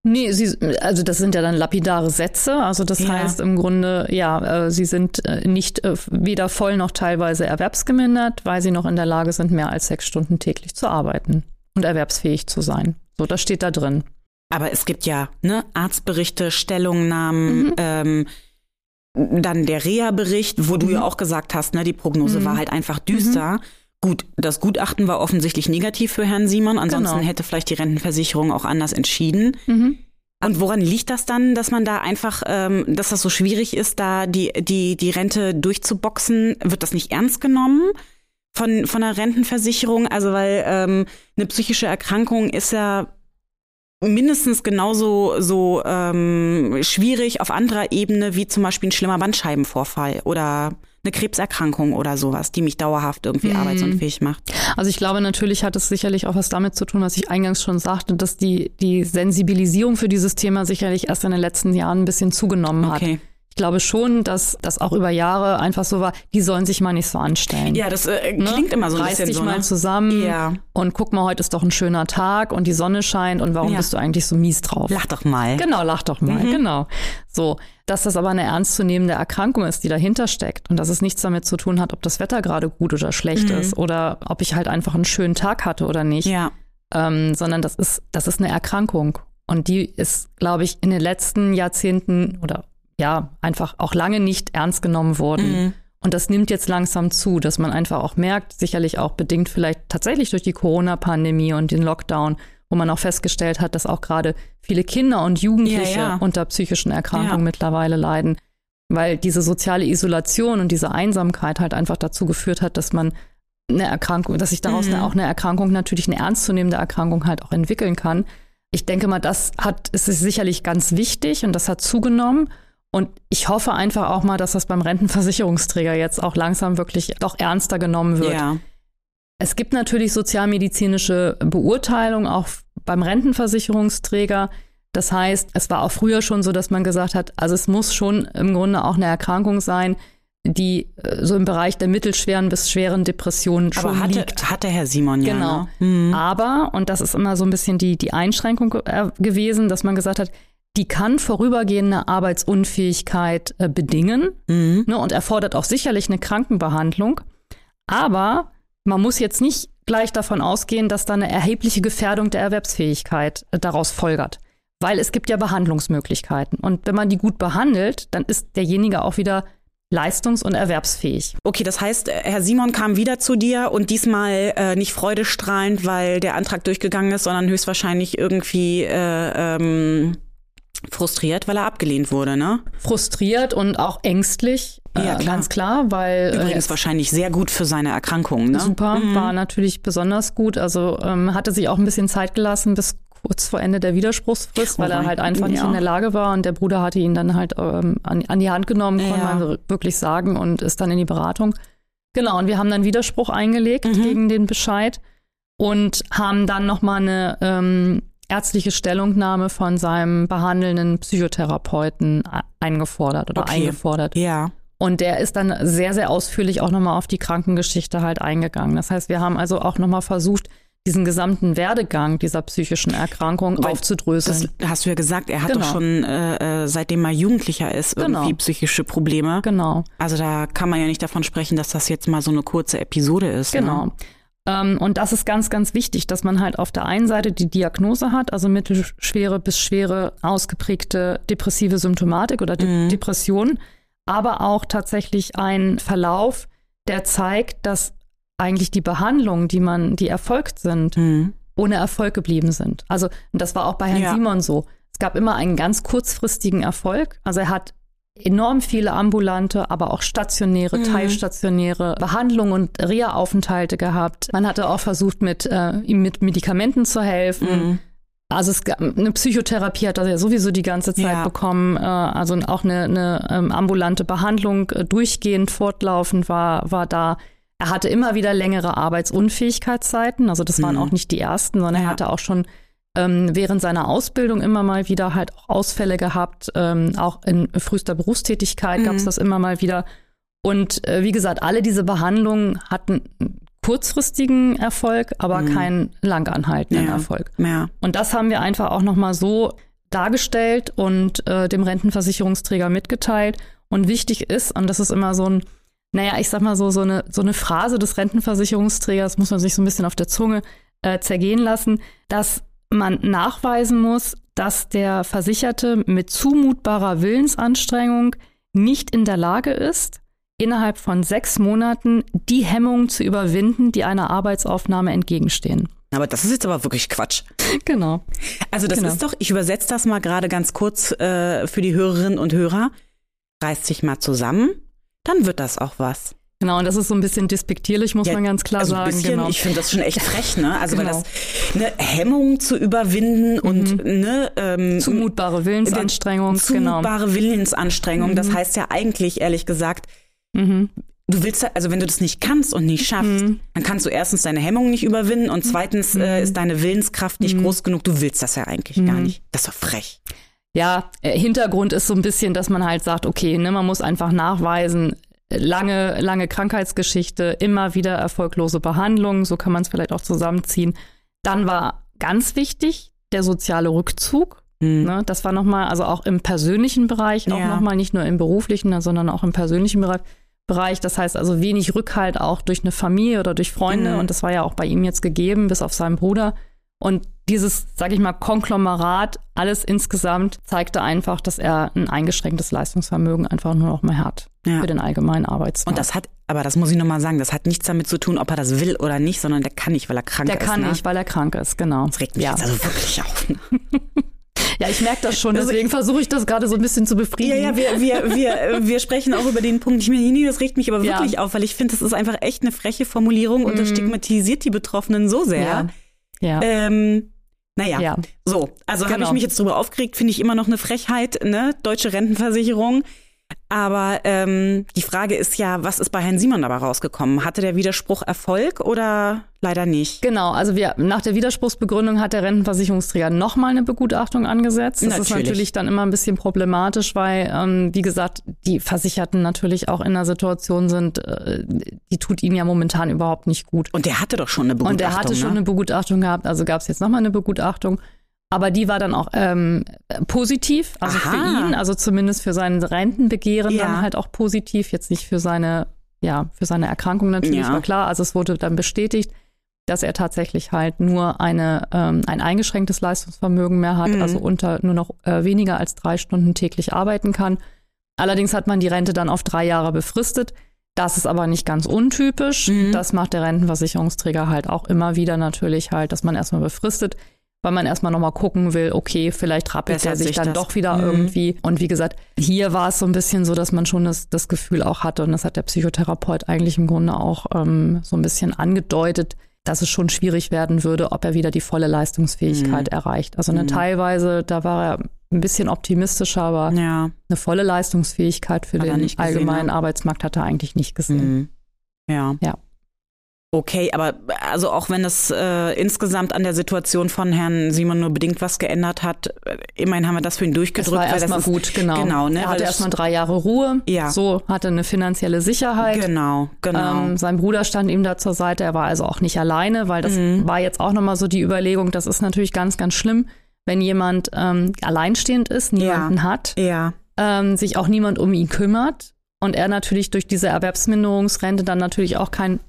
Nee, sie, also das sind ja dann lapidare Sätze. Also das ja. heißt im Grunde, ja, äh, sie sind äh, nicht äh, weder voll noch teilweise erwerbsgemindert, weil sie noch in der Lage sind, mehr als sechs Stunden täglich zu arbeiten und erwerbsfähig zu sein. So, das steht da drin. Aber es gibt ja ne, Arztberichte, Stellungnahmen, mhm. ähm, dann der Reha-Bericht, wo mhm. du ja auch gesagt hast, ne, die Prognose mhm. war halt einfach düster. Gut, das Gutachten war offensichtlich negativ für Herrn Simon. Ansonsten genau. hätte vielleicht die Rentenversicherung auch anders entschieden. Mhm. Und woran liegt das dann, dass man da einfach, ähm, dass das so schwierig ist, da die, die, die Rente durchzuboxen? Wird das nicht ernst genommen von, von der Rentenversicherung? Also, weil ähm, eine psychische Erkrankung ist ja mindestens genauso so ähm, schwierig auf anderer Ebene wie zum Beispiel ein schlimmer Bandscheibenvorfall oder eine Krebserkrankung oder sowas, die mich dauerhaft irgendwie mhm. arbeitsunfähig macht. Also ich glaube, natürlich hat es sicherlich auch was damit zu tun, was ich eingangs schon sagte, dass die, die Sensibilisierung für dieses Thema sicherlich erst in den letzten Jahren ein bisschen zugenommen okay. hat. Ich ich glaube schon, dass das auch über Jahre einfach so war, die sollen sich mal nicht so anstellen. Ja, das äh, ne? klingt ne? immer so ein Reiß bisschen dich so. mal Ne? zusammen Ja. und guck mal, heute ist doch ein schöner Tag und die Sonne scheint und warum Ja. bist du eigentlich so mies drauf? Lach doch mal. Genau, lach doch mal, genau. So, dass das aber eine ernstzunehmende Erkrankung ist, die dahinter steckt und dass es nichts damit zu tun hat, ob das Wetter gerade gut oder schlecht ist oder ob ich halt einfach einen schönen Tag hatte oder nicht, Ja. ähm, sondern das ist, das ist eine Erkrankung und die ist, glaube ich, in den letzten Jahrzehnten oder ja, einfach auch lange nicht ernst genommen worden. Und das nimmt jetzt langsam zu, dass man einfach auch merkt, sicherlich auch bedingt vielleicht tatsächlich durch die Corona-Pandemie und den Lockdown, wo man auch festgestellt hat, dass auch gerade viele Kinder und Jugendliche Ja, ja. unter psychischen Erkrankungen Ja. mittlerweile leiden, weil diese soziale Isolation und diese Einsamkeit halt einfach dazu geführt hat, dass man eine Erkrankung, dass sich daraus eine, auch eine Erkrankung, natürlich eine ernstzunehmende Erkrankung halt auch entwickeln kann. Ich denke mal, das hat, es ist sicherlich ganz wichtig und das hat zugenommen. Und ich hoffe einfach auch mal, dass das beim Rentenversicherungsträger jetzt auch langsam wirklich doch ernster genommen wird. Ja. Es gibt natürlich sozialmedizinische Beurteilung auch beim Rentenversicherungsträger. Das heißt, es war auch früher schon so, dass man gesagt hat, also es muss schon im Grunde auch eine Erkrankung sein, die äh, so im Bereich der mittelschweren bis schweren Depressionen schon Aber hatte, liegt. hatte Herr Simon ja. Genau. Ne? Mhm. Aber, und das ist immer so ein bisschen die, die Einschränkung äh, gewesen, dass man gesagt hat, die kann vorübergehende Arbeitsunfähigkeit äh, bedingen Mhm. ne, und erfordert auch sicherlich eine Krankenbehandlung. Aber man muss jetzt nicht gleich davon ausgehen, dass da eine erhebliche Gefährdung der Erwerbsfähigkeit äh, daraus folgert. Weil es gibt ja Behandlungsmöglichkeiten. Und wenn man die gut behandelt, dann ist derjenige auch wieder leistungs- und erwerbsfähig. Okay, das heißt, äh, Herr Simon kam wieder zu dir und diesmal äh, nicht freudestrahlend, weil der Antrag durchgegangen ist, sondern höchstwahrscheinlich irgendwie äh, ähm, frustriert, weil er abgelehnt wurde, ne? Frustriert und auch ängstlich, Ja, äh, klar. ganz klar, weil äh, Übrigens wahrscheinlich sehr gut für seine Erkrankung, ne? Super, war natürlich besonders gut. Also ähm, hatte sich auch ein bisschen Zeit gelassen bis kurz vor Ende der Widerspruchsfrist, weil Oh er mein- halt einfach nicht ja. in der Lage war und der Bruder hatte ihn dann halt ähm, an, an die Hand genommen, konnte Ja. man wirklich sagen und ist dann in die Beratung. Genau, und wir haben dann Widerspruch eingelegt Mhm. gegen den Bescheid und haben dann nochmal eine ähm, ärztliche Stellungnahme von seinem behandelnden Psychotherapeuten eingefordert oder Okay. eingefordert. Ja. Und der ist dann sehr, sehr ausführlich auch nochmal auf die Krankengeschichte halt eingegangen. Das heißt, wir haben also auch nochmal versucht, diesen gesamten Werdegang dieser psychischen Erkrankung Weil aufzudröseln. Das hast du ja gesagt, er hat Genau. doch schon, äh, äh, seitdem er Jugendlicher ist, Genau. irgendwie psychische Probleme. genau, Also da kann man ja nicht davon sprechen, dass das jetzt mal so eine kurze Episode ist. genau. Ne? Ähm, und das ist ganz, ganz wichtig, dass man halt auf der einen Seite die Diagnose hat, also mittelschwere bis schwere ausgeprägte depressive Symptomatik oder De Mhm. Depression, aber auch tatsächlich ein Verlauf, der zeigt, dass eigentlich die Behandlungen, die man, die erfolgt sind, Mhm. ohne Erfolg geblieben sind. Also und das war auch bei Herrn Ja. Simon so. Es gab immer einen ganz kurzfristigen Erfolg. Also er hat enorm viele ambulante, aber auch stationäre, Mhm. teilstationäre Behandlungen und Reha-Aufenthalte gehabt. Man hatte auch versucht, mit, äh, ihm mit Medikamenten zu helfen. Mhm. Also es gab eine Psychotherapie hat er ja sowieso die ganze Zeit Ja. bekommen. Äh, also auch eine, eine ähm, ambulante Behandlung äh, durchgehend fortlaufend war, war da. Er hatte immer wieder längere Arbeitsunfähigkeitszeiten. Also das waren Mhm. auch nicht die ersten, sondern Ja. er hatte auch schon ähm, während seiner Ausbildung immer mal wieder halt auch Ausfälle gehabt. Ähm, auch in frühester Berufstätigkeit gab es Mhm. das immer mal wieder. Und äh, wie gesagt, alle diese Behandlungen hatten kurzfristigen Erfolg, aber Mhm. keinen langanhaltenden Ja. Erfolg. Ja. Und das haben wir einfach auch nochmal so dargestellt und äh, dem Rentenversicherungsträger mitgeteilt. Und wichtig ist, und das ist immer so ein, naja, ich sag mal so, so eine, so eine Phrase des Rentenversicherungsträgers, muss man sich so ein bisschen auf der Zunge äh, zergehen lassen, dass man nachweisen muss, dass der Versicherte mit zumutbarer Willensanstrengung nicht in der Lage ist, innerhalb von sechs Monaten die Hemmungen zu überwinden, die einer Arbeitsaufnahme entgegenstehen. Aber das ist jetzt aber wirklich Quatsch. Genau. Also das Genau. ist doch, ich übersetze das mal gerade ganz kurz äh, für die Hörerinnen und Hörer. Reißt sich mal zusammen, dann wird das auch was. Genau, und das ist so ein bisschen despektierlich, muss Ja, man ganz klar also sagen. Bisschen, genau. Ich finde das schon echt frech, ne? Also weil Genau. das eine Hemmung zu überwinden und ne, ähm, Zumutbare Willensanstrengung, genau. zumutbare Willensanstrengung. Das heißt ja eigentlich, ehrlich gesagt, Mhm. du willst, ja- also wenn du das nicht kannst und nicht schaffst, Mhm. dann kannst du erstens deine Hemmung nicht überwinden und zweitens äh, ist deine Willenskraft Mhm. nicht groß genug. Du willst das ja eigentlich gar nicht. Das ist doch frech. ja, äh, Hintergrund ist so ein bisschen, dass man halt sagt, okay, ne, man muss einfach nachweisen, lange, lange Krankheitsgeschichte, immer wieder erfolglose Behandlung, so kann man es vielleicht auch zusammenziehen. Dann war ganz wichtig der soziale Rückzug. Mhm. Ne, das war nochmal, also auch im persönlichen Bereich, auch ja. nochmal nicht nur im beruflichen, sondern auch im persönlichen Bereich. Bereich. Das heißt also wenig Rückhalt auch durch eine Familie oder durch Freunde. Mhm. Und das war ja auch bei ihm jetzt gegeben, bis auf seinen Bruder. Und dieses, sage ich mal, Konglomerat, alles insgesamt zeigte einfach, dass er ein eingeschränktes Leistungsvermögen einfach nur noch mehr hat ja. für den allgemeinen Arbeitsmarkt. Und das hat, aber das muss ich nochmal sagen, das hat nichts damit zu tun, ob er das will oder nicht, sondern der kann nicht, weil er krank der ist. Der kann ne? nicht, weil er krank ist, genau. Das regt mich ja. jetzt also wirklich auf. Ne? Ja, ich merke das schon, deswegen versuche ich das gerade so ein bisschen zu befriedigen. Ja, ja, wir, wir, wir, wir sprechen auch über den Punkt. Ich meine, nee, das regt mich aber wirklich ja. auf, weil ich finde, das ist einfach echt eine freche Formulierung und das mhm. stigmatisiert die Betroffenen so sehr. Ja. Ja. Ähm, naja, ja. so. Also genau. habe ich mich jetzt drüber aufgeregt, finde ich immer noch eine Frechheit, ne? Deutsche Rentenversicherung. Aber ähm, die Frage ist ja, was ist bei Herrn Simon dabei rausgekommen? Hatte der Widerspruch Erfolg oder leider nicht? Genau, also wir, nach der Widerspruchsbegründung hat der Rentenversicherungsträger nochmal eine Begutachtung angesetzt. Das natürlich. ist natürlich dann immer ein bisschen problematisch, weil, ähm, wie gesagt, die Versicherten natürlich auch in einer Situation sind, äh, die tut ihnen ja momentan überhaupt nicht gut. Und der hatte doch schon eine Begutachtung. Und der hatte ne? schon eine Begutachtung gehabt, also gab es jetzt nochmal eine Begutachtung. Aber die war dann auch ähm, positiv, also Aha. für ihn, also zumindest für sein Rentenbegehren ja. dann halt auch positiv, jetzt nicht für seine, ja, für seine Erkrankung natürlich, ja. war klar. Also es wurde dann bestätigt, dass er tatsächlich halt nur eine, ähm, ein eingeschränktes Leistungsvermögen mehr hat, mhm. also unter nur noch äh, weniger als drei Stunden täglich arbeiten kann. Allerdings hat man die Rente dann auf drei Jahre befristet. Das ist aber nicht ganz untypisch. Mhm. Das macht der Rentenversicherungsträger halt auch immer wieder natürlich halt, dass man erstmal befristet weil man erstmal nochmal gucken will, okay, vielleicht rappelt er sich, sich dann das. doch wieder mhm. irgendwie. Und wie gesagt, hier war es so ein bisschen so, dass man schon das, das Gefühl auch hatte, und das hat der Psychotherapeut eigentlich im Grunde auch ähm, so ein bisschen angedeutet, dass es schon schwierig werden würde, ob er wieder die volle Leistungsfähigkeit mhm. erreicht. Also eine mhm. teilweise, da war er ein bisschen optimistischer, aber ja. eine volle Leistungsfähigkeit für hat den allgemeinen Arbeitsmarkt hat er eigentlich nicht gesehen. Mhm. Ja. Ja. Okay, aber also auch wenn es äh, insgesamt an der Situation von Herrn Simon nur bedingt was geändert hat, äh, immerhin haben wir das für ihn durchgedrückt. Das war erstmal gut, genau. genau ne, er hatte erstmal drei Jahre Ruhe, ja. so hatte eine finanzielle Sicherheit. Genau, genau. Ähm, sein Bruder stand ihm da zur Seite, er war also auch nicht alleine, weil das mhm. war jetzt auch nochmal so die Überlegung, das ist natürlich ganz, ganz schlimm, wenn jemand ähm, alleinstehend ist, niemanden ja. hat, ja. Ähm, sich auch niemand um ihn kümmert und er natürlich durch diese Erwerbsminderungsrente dann natürlich auch kein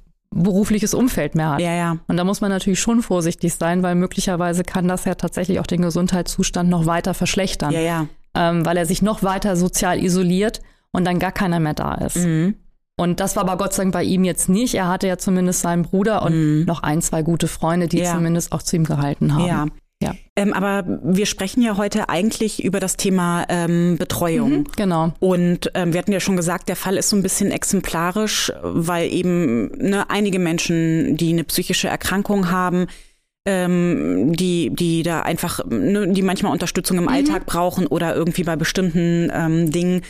berufliches Umfeld mehr hat. Ja, ja. Und da muss man natürlich schon vorsichtig sein, weil möglicherweise kann das ja tatsächlich auch den Gesundheitszustand noch weiter verschlechtern. Ja, ja. Ähm, weil er sich noch weiter sozial isoliert und dann gar keiner mehr da ist. Mhm. Und das war aber Gott sei Dank bei ihm jetzt nicht. Er hatte ja zumindest seinen Bruder und mhm. noch ein, zwei gute Freunde, die ja. zumindest auch zu ihm gehalten haben. Ja. Ja. Ähm, aber wir sprechen ja heute eigentlich über das Thema ähm, Betreuung. Mhm, genau. Und ähm, wir hatten ja schon gesagt, der Fall ist so ein bisschen exemplarisch, weil eben ne, einige Menschen, die eine psychische Erkrankung haben, ähm, die, die da einfach, ne, die manchmal Unterstützung im mhm. Alltag brauchen oder irgendwie bei bestimmten ähm, Dingen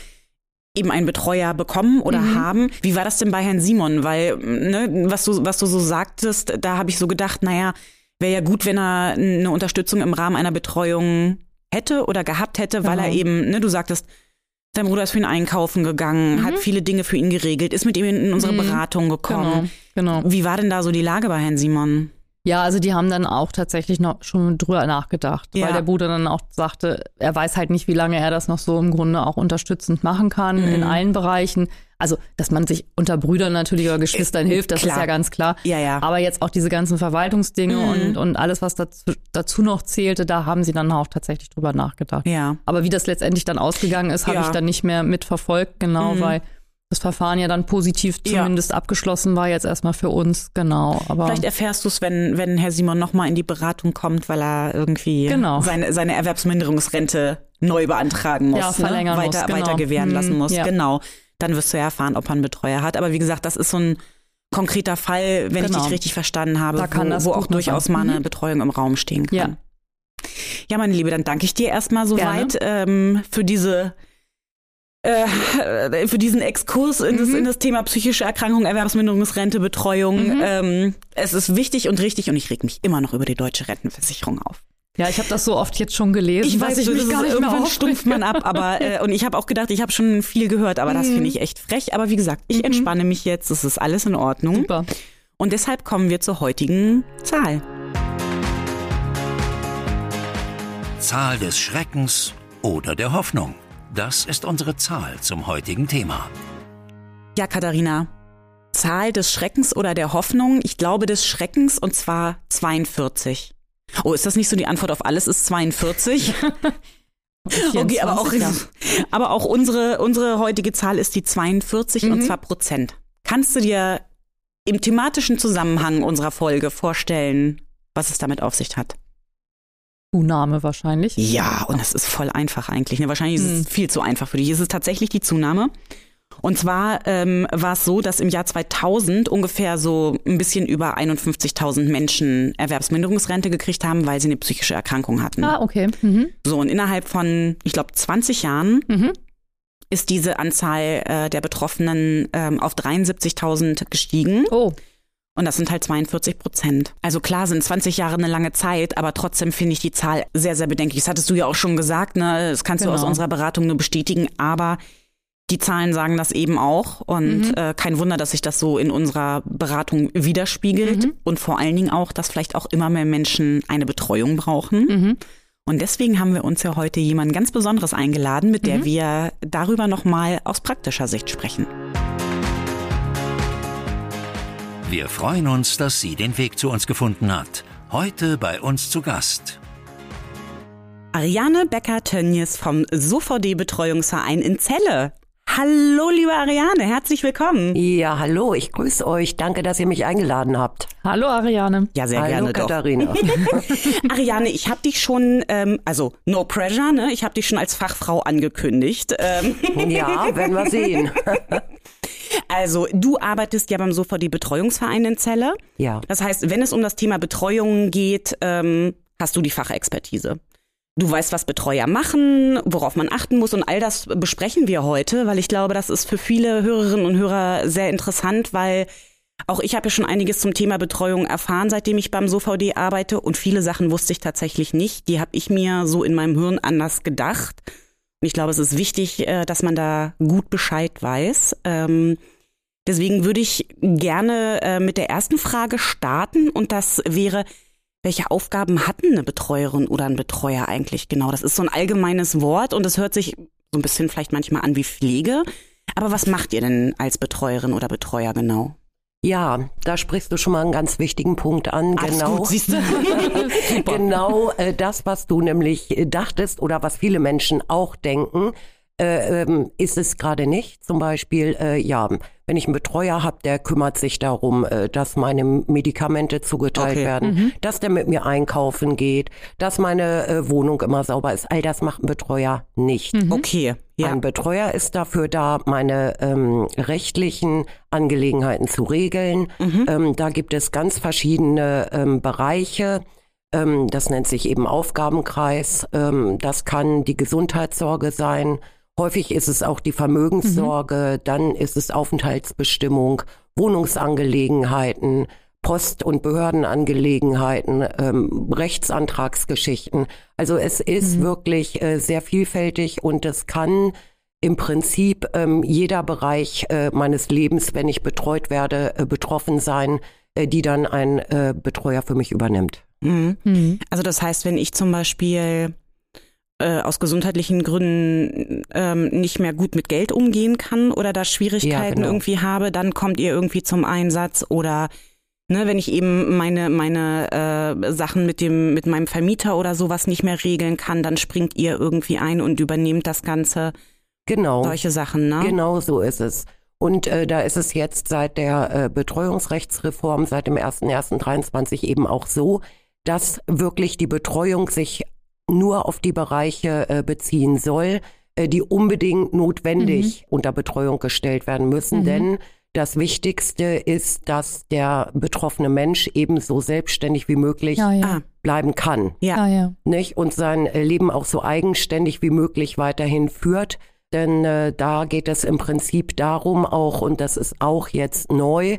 eben einen Betreuer bekommen oder mhm. haben. Wie war das denn bei Herrn Simon? Weil, ne, was du, was du so sagtest, da habe ich so gedacht, naja, wäre ja gut, wenn er eine Unterstützung im Rahmen einer Betreuung hätte oder gehabt hätte, weil genau. er eben, ne, du sagtest, sein Bruder ist für ihn einkaufen gegangen, mhm. hat viele Dinge für ihn geregelt, ist mit ihm in unsere mhm. Beratung gekommen. Genau, genau. Wie war denn da so die Lage bei Herrn Simon? Ja, also die haben dann auch tatsächlich noch schon drüber nachgedacht, ja. weil der Bruder dann auch sagte, er weiß halt nicht, wie lange er das noch so im Grunde auch unterstützend machen kann mhm. in allen Bereichen. Also, dass man sich unter Brüdern natürlich oder Geschwistern äh, hilft, das klar. ist ja ganz klar. Ja, ja. Aber jetzt auch diese ganzen Verwaltungsdinge mhm. und, und alles, was dazu, dazu noch zählte, da haben sie dann auch tatsächlich drüber nachgedacht. Ja. Aber wie das letztendlich dann ausgegangen ist, habe ja. ich dann nicht mehr mitverfolgt, genau, mhm. weil das Verfahren ja dann positiv zumindest ja. abgeschlossen war, jetzt erstmal für uns, genau. Aber Vielleicht erfährst du es, wenn, wenn Herr Simon nochmal in die Beratung kommt, weil er irgendwie genau. seine, seine Erwerbsminderungsrente neu beantragen muss, ja, ne? verlängern ne? weiter, muss, genau. weiter gewähren lassen hm, muss. Ja. Genau dann wirst du ja erfahren, ob er einen Betreuer hat. Aber wie gesagt, das ist so ein konkreter Fall, wenn genau. ich dich richtig verstanden habe, wo, wo auch durchaus mal eine mhm. Betreuung im Raum stehen kann. Ja. Ja, meine Liebe, dann danke ich dir erstmal soweit ähm, für diese äh, für diesen Exkurs in, das, mhm. in das Thema psychische Erkrankung, Erwerbsminderungsrente, Betreuung. Mhm. Ähm, es ist wichtig und richtig und ich reg mich immer noch über die deutsche Rentenversicherung auf. Ja, ich habe das so oft jetzt schon gelesen. Ich weiß, ich mich gar nicht irgendwann stumpft man ab, aber äh, und ich habe auch gedacht, ich habe schon viel gehört, aber das finde mhm. ich echt frech. Aber wie gesagt, ich mhm. entspanne mich jetzt, es ist alles in Ordnung. Super. Und deshalb kommen wir zur heutigen Zahl. Zahl des Schreckens oder der Hoffnung. Das ist unsere Zahl zum heutigen Thema. Ja, Katharina, Zahl des Schreckens oder der Hoffnung? Ich glaube des Schreckens und zwar 42. Oh, ist das nicht so die Antwort auf alles ist 42? okay, aber auch, aber auch unsere, unsere heutige Zahl ist die 42 mhm. und zwar Prozent. Kannst du dir im thematischen Zusammenhang unserer Folge vorstellen, was es damit auf sich hat? Zunahme wahrscheinlich. Ja, und das ist voll einfach eigentlich. Ne? Wahrscheinlich ist es hm. viel zu einfach für dich. Es ist tatsächlich die Zunahme. Und zwar ähm, war es so, dass im Jahr 2000 ungefähr so ein bisschen über 51.000 Menschen Erwerbsminderungsrente gekriegt haben, weil sie eine psychische Erkrankung hatten. Ah, okay. Mhm. So, und innerhalb von, ich glaube, 20 Jahren mhm. ist diese Anzahl äh, der Betroffenen ähm, auf 73.000 gestiegen. Oh. Und das sind halt 42 Prozent. Also klar sind 20 Jahre eine lange Zeit, aber trotzdem finde ich die Zahl sehr, sehr bedenklich. Das hattest du ja auch schon gesagt, ne? Das kannst genau. du aus genau. unserer Beratung nur bestätigen, aber die Zahlen sagen das eben auch und mhm. äh, kein Wunder, dass sich das so in unserer Beratung widerspiegelt mhm. und vor allen Dingen auch, dass vielleicht auch immer mehr Menschen eine Betreuung brauchen. Mhm. Und deswegen haben wir uns ja heute jemand ganz Besonderes eingeladen, mit der mhm. wir darüber nochmal aus praktischer Sicht sprechen. Wir freuen uns, dass sie den Weg zu uns gefunden hat. Heute bei uns zu Gast. Ariane Becker-Tönjes vom SOVD-Betreuungsverein in Celle. Hallo, liebe Ariane, herzlich willkommen. Ja, hallo, ich grüße euch. Danke, dass ihr mich eingeladen habt. Hallo, Ariane. Ja, sehr hallo, gerne Katharina. Ariane, ich habe dich schon, ähm, also no pressure, ne? Ich habe dich schon als Fachfrau angekündigt. Ähm. Ja, werden wir sehen. Also, du arbeitest ja beim SOVD Betreuungsverein in Celle. Ja. Das heißt, wenn es um das Thema Betreuung geht, ähm, hast du die Fachexpertise. Du weißt, was Betreuer machen, worauf man achten muss und all das besprechen wir heute, weil ich glaube, das ist für viele Hörerinnen und Hörer sehr interessant, weil auch ich habe ja schon einiges zum Thema Betreuung erfahren, seitdem ich beim SOVD arbeite und viele Sachen wusste ich tatsächlich nicht. Die habe ich mir so in meinem Hirn anders gedacht. Und ich glaube, es ist wichtig, äh, dass man da gut Bescheid weiß. Ähm, deswegen würde ich gerne äh, mit der ersten Frage starten und das wäre, welche Aufgaben hatten eine Betreuerin oder ein Betreuer eigentlich genau? Das ist so ein allgemeines Wort und es hört sich so ein bisschen vielleicht manchmal an wie Pflege. Aber was macht ihr denn als Betreuerin oder Betreuer genau? Ja, da sprichst du schon mal einen ganz wichtigen Punkt an. Alles genau, gut, siehst du? genau äh, das, was du nämlich äh, dachtest oder was viele Menschen auch denken, äh, ähm, ist es gerade nicht. Zum Beispiel, äh, ja, wenn ich einen Betreuer habe, der kümmert sich darum, äh, dass meine Medikamente zugeteilt okay. werden, mhm. dass der mit mir einkaufen geht, dass meine äh, Wohnung immer sauber ist. All das macht ein Betreuer nicht. Mhm. Okay. Ja. Ein Betreuer ist dafür da, meine ähm, rechtlichen Angelegenheiten zu regeln. Mhm. Ähm, da gibt es ganz verschiedene ähm, Bereiche. Ähm, das nennt sich eben Aufgabenkreis. Ähm, das kann die Gesundheitssorge sein. Häufig ist es auch die Vermögenssorge, mhm. dann ist es Aufenthaltsbestimmung, Wohnungsangelegenheiten, Post- und Behördenangelegenheiten, ähm, Rechtsantragsgeschichten. Also es ist mhm. wirklich äh, sehr vielfältig und es kann im Prinzip ähm, jeder Bereich äh, meines Lebens, wenn ich betreut werde, äh, betroffen sein, äh, die dann ein äh, Betreuer für mich übernimmt. Mhm. Mhm. Also das heißt, wenn ich zum Beispiel äh, aus gesundheitlichen Gründen ähm, nicht mehr gut mit Geld umgehen kann oder da Schwierigkeiten ja, genau. irgendwie habe, dann kommt ihr irgendwie zum Einsatz oder Ne, wenn ich eben meine meine äh, Sachen mit dem mit meinem Vermieter oder sowas nicht mehr regeln kann, dann springt ihr irgendwie ein und übernehmt das Ganze. Genau. Solche Sachen, ne? Genau so ist es. Und äh, da ist es jetzt seit der äh, Betreuungsrechtsreform, seit dem 01.01.23 eben auch so, dass wirklich die Betreuung sich nur auf die Bereiche äh, beziehen soll, äh, die unbedingt notwendig mhm. unter Betreuung gestellt werden müssen. Mhm. Denn das Wichtigste ist, dass der betroffene Mensch ebenso selbstständig wie möglich ja, ja. bleiben kann. Ja. ja. Nicht? Und sein äh, Leben auch so eigenständig wie möglich weiterhin führt. Denn äh, da geht es im Prinzip darum auch, und das ist auch jetzt neu,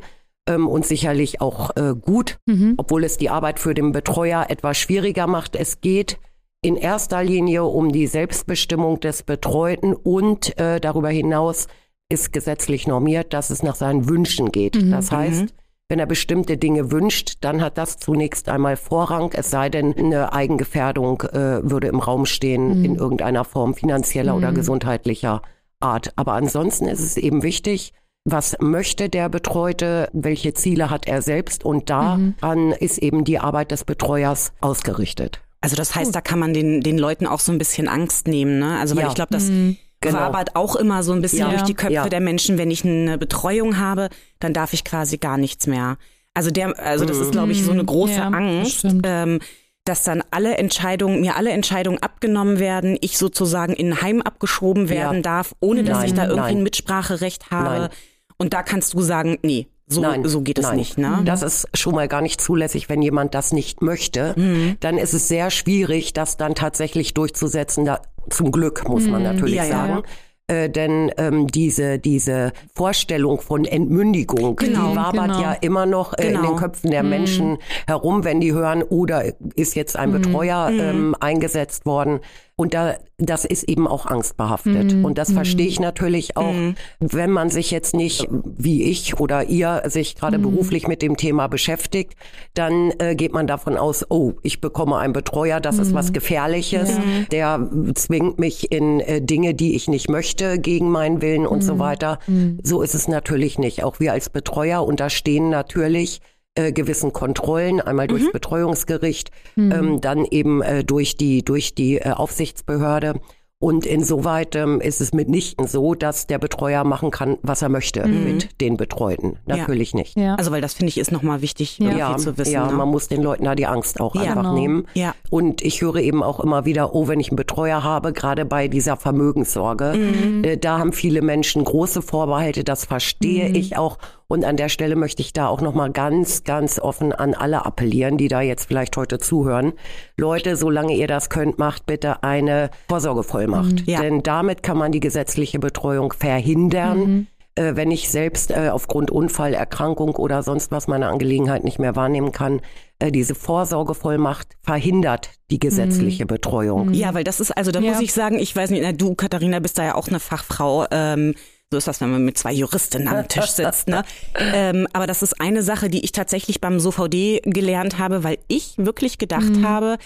ähm, und sicherlich auch äh, gut, mhm. obwohl es die Arbeit für den Betreuer etwas schwieriger macht. Es geht in erster Linie um die Selbstbestimmung des Betreuten und äh, darüber hinaus ist gesetzlich normiert, dass es nach seinen Wünschen geht. Mhm. Das heißt, mhm. wenn er bestimmte Dinge wünscht, dann hat das zunächst einmal Vorrang, es sei denn, eine Eigengefährdung äh, würde im Raum stehen mhm. in irgendeiner Form finanzieller oder mhm. gesundheitlicher Art. Aber ansonsten ist es eben wichtig, was möchte der Betreute, welche Ziele hat er selbst und daran mhm. ist eben die Arbeit des Betreuers ausgerichtet. Also das heißt, da kann man den, den Leuten auch so ein bisschen Angst nehmen, ne? Also weil ja. ich glaube, das mhm. Genau. wabert auch immer so ein bisschen ja. durch die Köpfe ja. der Menschen, wenn ich eine Betreuung habe, dann darf ich quasi gar nichts mehr. Also der, also das ist, glaube ich, so eine mhm. große ja, Angst, ähm, dass dann alle Entscheidungen, mir alle Entscheidungen abgenommen werden, ich sozusagen in ein Heim abgeschoben werden darf, ohne dass ich da irgendwie nein. ein Mitspracherecht habe. Nein. Und da kannst du sagen, nee, so, nein, so geht es nein. nicht. Ne? Das ist schon mal gar nicht zulässig, wenn jemand das nicht möchte. Mhm. Dann ist es sehr schwierig, das dann tatsächlich durchzusetzen. Da, zum Glück, muss man mhm. natürlich ja, sagen. Ja. Äh, denn ähm, diese diese Vorstellung von Entmündigung, genau, die wabert genau. ja immer noch äh, genau. in den genau. Köpfen der mhm. Menschen herum, wenn die hören, oder ist jetzt ein mhm. Betreuer mhm. ähm, eingesetzt worden. Und da, das ist eben auch angstbehaftet. Mhm. Und das verstehe ich natürlich auch, mhm. wenn man sich jetzt nicht, wie ich oder ihr, sich gerade mhm. beruflich mit dem Thema beschäftigt, dann äh, geht man davon aus, oh, ich bekomme einen Betreuer, das ist was Gefährliches, ja. der zwingt mich in äh, Dinge, die ich nicht möchte, gegen meinen Willen und so weiter. So ist es natürlich nicht. Auch wir als Betreuer unterstehen natürlich äh, gewissen Kontrollen, einmal durchs mhm. Betreuungsgericht, mhm. ähm, dann eben äh, durch die, durch die äh, Aufsichtsbehörde. Und insoweit ähm, ist es mitnichten so, dass der Betreuer machen kann, was er möchte mhm. mit den Betreuten. Natürlich ja. nicht. Ja. Also weil das finde ich ist nochmal wichtig ja. zu wissen. Ja, ne? man muss den Leuten da die Angst auch einfach genau. nehmen. Ja. Und ich höre eben auch immer wieder, oh, wenn ich einen Betreuer habe, gerade bei dieser Vermögenssorge, mhm. äh, da haben viele Menschen große Vorbehalte, das verstehe mhm. ich auch. Und an der Stelle möchte ich da auch nochmal ganz, ganz offen an alle appellieren, die da jetzt vielleicht heute zuhören. Leute, solange ihr das könnt, macht bitte eine Vorsorgevollmacht. Mhm, ja. Denn damit kann man die gesetzliche Betreuung verhindern. Mhm äh, wenn ich selbst äh, aufgrund Unfall, Erkrankung oder sonst was meine Angelegenheit nicht mehr wahrnehmen kann, äh, diese Vorsorgevollmacht verhindert die gesetzliche mhm. Betreuung. Ja, weil das ist, also da ja. muss ich sagen, ich weiß nicht, na, du, Katharina, bist da ja auch eine Fachfrau. Ähm, so ist das, wenn man mit zwei Juristinnen am Tisch sitzt. Ne? ähm, aber das ist eine Sache, die ich tatsächlich beim SOVD gelernt habe, weil ich wirklich gedacht mhm. habe,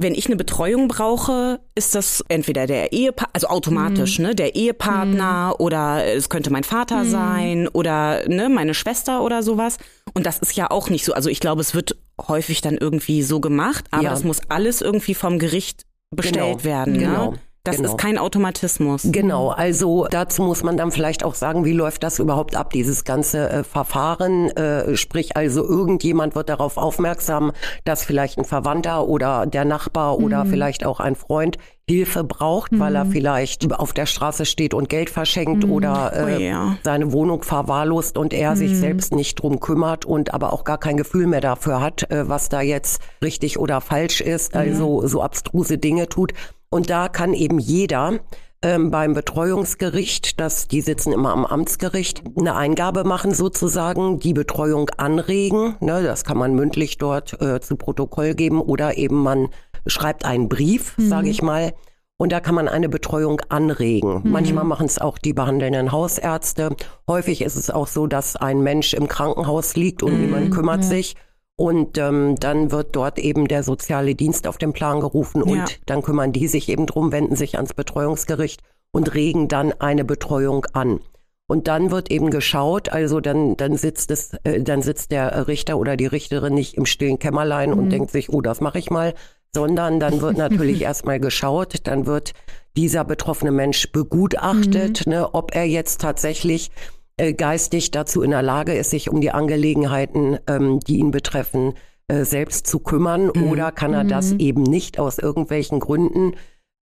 wenn ich eine Betreuung brauche, ist das entweder der Ehepartner, also automatisch, mhm. ne, der Ehepartner mhm. oder es könnte mein Vater mhm. sein oder ne, meine Schwester oder sowas. Und das ist ja auch nicht so. Also ich glaube, es wird häufig dann irgendwie so gemacht, aber ja. das muss alles irgendwie vom Gericht bestellt genau. werden. Ne? Das genau. ist kein Automatismus. Genau, also dazu muss man dann vielleicht auch sagen, wie läuft das überhaupt ab, dieses ganze äh, Verfahren? Äh, sprich also, irgendjemand wird darauf aufmerksam, dass vielleicht ein Verwandter oder der Nachbar mhm. oder vielleicht auch ein Freund Hilfe braucht, mhm. weil er mhm. vielleicht auf der Straße steht und Geld verschenkt mhm. oder äh, oh, ja. seine Wohnung verwahrlost und er sich mhm. selbst nicht drum kümmert und aber auch gar kein Gefühl mehr dafür hat, äh, was da jetzt richtig oder falsch ist, also so abstruse Dinge tut. Und da kann eben jeder ähm, beim Betreuungsgericht, das, die sitzen immer am Amtsgericht, eine Eingabe machen sozusagen, die Betreuung anregen. Ne, das kann man mündlich dort äh, zu Protokoll geben oder eben man schreibt einen Brief, mhm. sage ich mal. Und da kann man eine Betreuung anregen. Mhm. Manchmal machen es auch die behandelnden Hausärzte. Häufig ist es auch so, dass ein Mensch im Krankenhaus liegt und mhm. niemand kümmert ja. sich. Und ähm, dann wird dort eben der soziale Dienst auf den Plan gerufen und ja. dann kümmern die sich eben drum, wenden sich ans Betreuungsgericht und regen dann eine Betreuung an. Und dann wird eben geschaut, also dann, dann sitzt es, äh, dann sitzt der Richter oder die Richterin nicht im stillen Kämmerlein mhm. und denkt sich, oh, das mache ich mal, sondern dann wird natürlich erstmal geschaut, dann wird dieser betroffene Mensch begutachtet, mhm. ne, ob er jetzt tatsächlich äh, geistig dazu in der Lage ist, sich um die Angelegenheiten, ähm, die ihn betreffen, äh, selbst zu kümmern mhm. oder kann er das mhm. eben nicht aus irgendwelchen Gründen.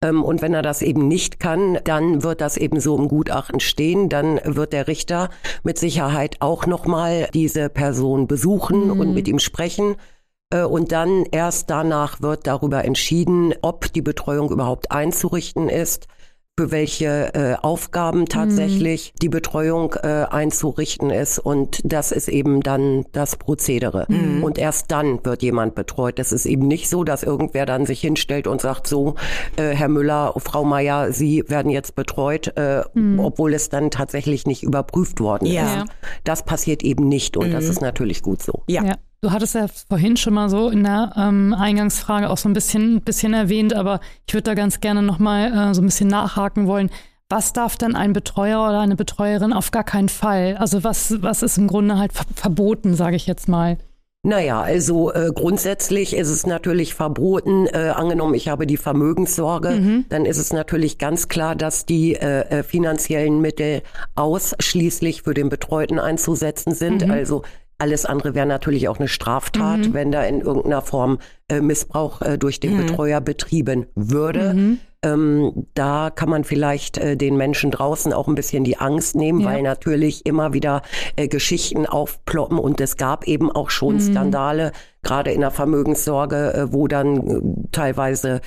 Ähm, und wenn er das eben nicht kann, dann wird das eben so im Gutachten stehen. Dann wird der Richter mit Sicherheit auch nochmal diese Person besuchen mhm. und mit ihm sprechen. Äh, und dann erst danach wird darüber entschieden, ob die Betreuung überhaupt einzurichten ist für welche äh, Aufgaben tatsächlich mhm. die Betreuung äh, einzurichten ist. Und das ist eben dann das Prozedere. Mhm. Und erst dann wird jemand betreut. Das ist eben nicht so, dass irgendwer dann sich hinstellt und sagt, so, äh, Herr Müller, Frau Meier, Sie werden jetzt betreut, äh, mhm. obwohl es dann tatsächlich nicht überprüft worden ja. ist. Das passiert eben nicht und das mhm. ist natürlich gut so. ja. ja. Du hattest ja vorhin schon mal so in der ähm, Eingangsfrage auch so ein bisschen, bisschen erwähnt, aber ich würde da ganz gerne nochmal äh, so ein bisschen nachhaken wollen. Was darf denn ein Betreuer oder eine Betreuerin auf gar keinen Fall? Also was, was ist im Grunde halt verboten, sage ich jetzt mal? Naja, also äh, grundsätzlich ist es natürlich verboten, äh, angenommen, ich habe die Vermögenssorge, mhm. dann ist es natürlich ganz klar, dass die äh, äh finanziellen Mittel ausschließlich für den Betreuten einzusetzen sind. Mhm. Also alles andere wäre natürlich auch eine Straftat, mhm. wenn da in irgendeiner Form äh, Missbrauch äh, durch den mhm. Betreuer betrieben würde. Mhm. Ähm, da kann man vielleicht äh, den Menschen draußen auch ein bisschen die Angst nehmen, ja. weil natürlich immer wieder äh, Geschichten aufploppen und es gab eben auch schon mhm. Skandale, gerade in der Vermögenssorge, äh, wo dann äh, teilweise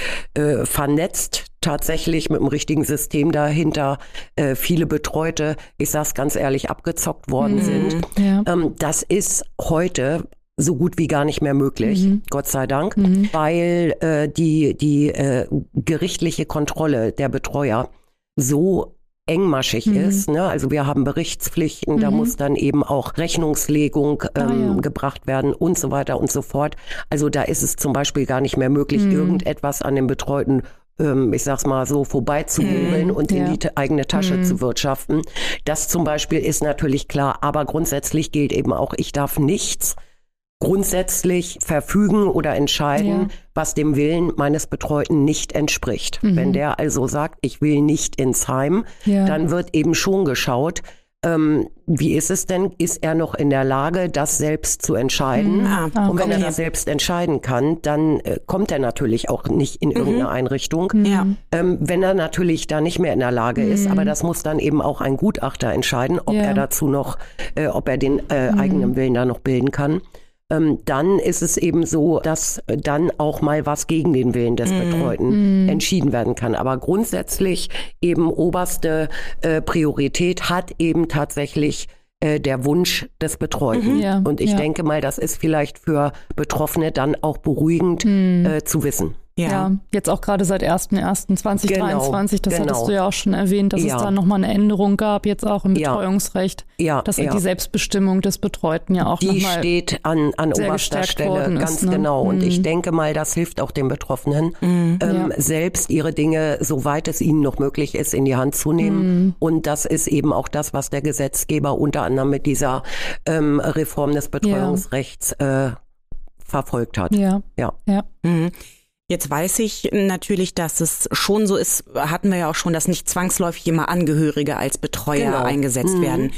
vernetzt tatsächlich mit dem richtigen System dahinter äh, viele Betreute, ich sag's ganz ehrlich, abgezockt worden mhm. sind. Ja. Ähm, das ist heute so gut wie gar nicht mehr möglich, mhm. Gott sei Dank, mhm. weil äh, die, die äh, gerichtliche Kontrolle der Betreuer so engmaschig mhm. ist. Ne? Also wir haben Berichtspflichten, mhm. da muss dann eben auch Rechnungslegung ähm, ah, ja. gebracht werden und so weiter und so fort. Also da ist es zum Beispiel gar nicht mehr möglich, mhm. irgendetwas an den Betreuten ich sag's mal so, vorbeizumogeln mhm, und ja. in die eigene Tasche mhm. zu wirtschaften. Das zum Beispiel ist natürlich klar, aber grundsätzlich gilt eben auch, ich darf nichts grundsätzlich verfügen oder entscheiden, ja. was dem Willen meines Betreuten nicht entspricht. Mhm. Wenn der also sagt, ich will nicht ins Heim, ja. dann wird eben schon geschaut, ähm, wie ist es denn? Ist er noch in der Lage, das selbst zu entscheiden? Mhm. Ah, und wenn er das selbst entscheiden kann, dann äh, kommt er natürlich auch nicht in mhm. irgendeine Einrichtung. Ja. Ähm, wenn er natürlich da nicht mehr in der Lage ist, mhm. aber das muss dann eben auch ein Gutachter entscheiden, ob ja. er dazu noch, äh, ob er den äh, mhm. eigenen Willen da noch bilden kann ähm, dann ist es eben so, dass dann auch mal was gegen den Willen des mhm. Betreuten mm. entschieden werden kann. Aber grundsätzlich eben oberste äh, Priorität hat eben tatsächlich äh, der Wunsch des Betreuten. Mhm, ja, Und ich ja. denke mal, das ist vielleicht für Betroffene dann auch beruhigend mm. äh, zu wissen. Ja. ja. jetzt auch gerade seit 1.1.2023, genau, das genau. hattest du ja auch schon erwähnt, dass ja. es da nochmal eine Änderung gab, jetzt auch im Betreuungsrecht, ja. dass ja. die Selbstbestimmung des Betreuten ja auch Die steht an, an oberster Stelle, ganz ist, ne? genau. Und mhm. ich denke mal, das hilft auch den Betroffenen, mhm. ähm, selbst ihre Dinge, soweit es ihnen noch möglich ist, in die Hand zu nehmen. Mhm. Und das ist eben auch das, was der Gesetzgeber unter anderem mit dieser ähm, Reform des Betreuungsrechts äh, verfolgt hat. Ja. Ja. ja. Jetzt weiß ich natürlich, dass es schon so ist, hatten wir ja auch schon, dass nicht zwangsläufig immer Angehörige als Betreuer genau. eingesetzt mhm. werden.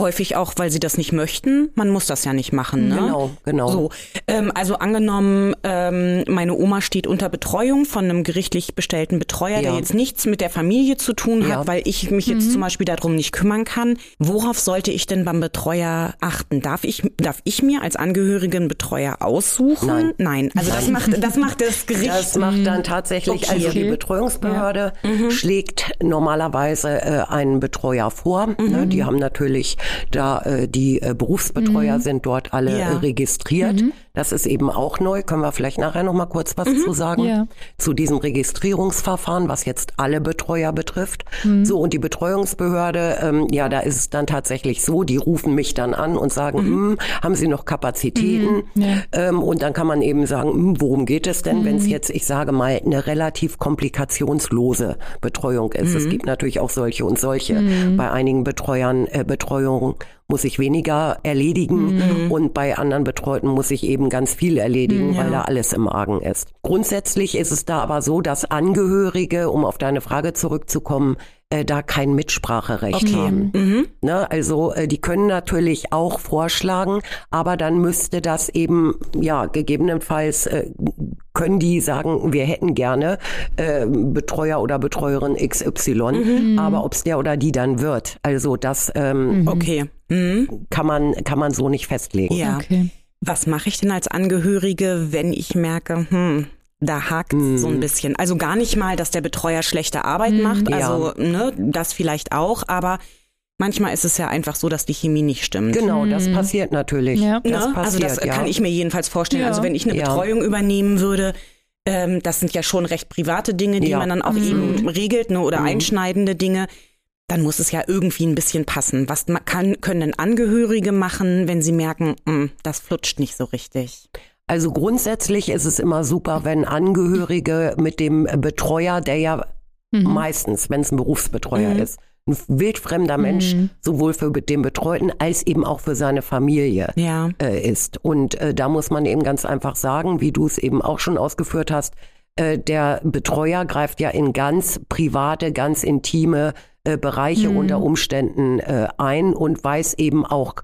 Häufig auch, weil sie das nicht möchten. Man muss das ja nicht machen. Ne? Genau, genau. So, ähm, also angenommen, ähm, meine Oma steht unter Betreuung von einem gerichtlich bestellten Betreuer, ja. der jetzt nichts mit der Familie zu tun hat, ja. weil ich mich jetzt mhm. zum Beispiel darum nicht kümmern kann. Worauf sollte ich denn beim Betreuer achten? Darf ich, darf ich mir als Angehörigen Betreuer aussuchen? Nein. Nein. Also Nein. das macht, das macht das Gericht. Das macht dann tatsächlich, okay. also die Betreuungsbehörde ja. mhm. schlägt normalerweise äh, einen Betreuer vor. Mhm. Ne? Die haben natürlich da äh, die äh, Berufsbetreuer mhm. sind dort alle ja. registriert. Mhm. Das ist eben auch neu. Können wir vielleicht nachher noch mal kurz was mhm. zu sagen ja. zu diesem Registrierungsverfahren, was jetzt alle Betreuer betrifft. Mhm. So und die Betreuungsbehörde, ähm, ja, da ist es dann tatsächlich so, die rufen mich dann an und sagen, mhm. Hm, haben Sie noch Kapazitäten? Mhm. Ja. Ähm, und dann kann man eben sagen, hm, worum geht es denn, wenn es jetzt, ich sage mal, eine relativ komplikationslose Betreuung ist. Es gibt natürlich auch solche und solche. Bei einigen Betreuern äh, Betreuung Ernährung muss ich weniger erledigen mhm. und bei anderen Betreuten muss ich eben ganz viel erledigen, mhm, ja. weil da alles im Argen ist. Grundsätzlich ist es da aber so, dass Angehörige, um auf deine Frage zurückzukommen, äh, da kein Mitspracherecht okay. haben. Mhm. Ne, also äh, die können natürlich auch vorschlagen, aber dann müsste das eben, ja, gegebenenfalls äh, können die sagen, wir hätten gerne äh, Betreuer oder Betreuerin XY, mhm. aber ob es der oder die dann wird, also das ähm, mhm. okay. Mhm. kann man kann man so nicht festlegen. Ja. Okay. Was mache ich denn als Angehörige, wenn ich merke, hm, da hakt mm. so ein bisschen. Also gar nicht mal, dass der Betreuer schlechte Arbeit mm. macht, also ja. ne, das vielleicht auch, aber manchmal ist es ja einfach so, dass die Chemie nicht stimmt. Genau, das mm. passiert natürlich. Ja. Das ne? passiert, also das ja. kann ich mir jedenfalls vorstellen. Also wenn ich eine Betreuung übernehmen würde, ähm, das sind ja schon recht private Dinge, die man dann auch eben regelt ne, oder einschneidende Dinge dann muss es ja irgendwie ein bisschen passen. Was kann, können denn Angehörige machen, wenn sie merken, mh, hm, das flutscht nicht so richtig? Also grundsätzlich ist es immer super, wenn Angehörige mit dem Betreuer, der ja mhm. meistens, wenn es ein Berufsbetreuer mhm. ist, ein wildfremder Mensch mhm. sowohl für den Betreuten als eben auch für seine Familie ja. äh, ist. Und äh, da muss man eben ganz einfach sagen, wie du es eben auch schon ausgeführt hast, äh, der Betreuer greift ja in ganz private, ganz intime äh, Bereiche mhm. unter Umständen äh, ein und weiß eben auch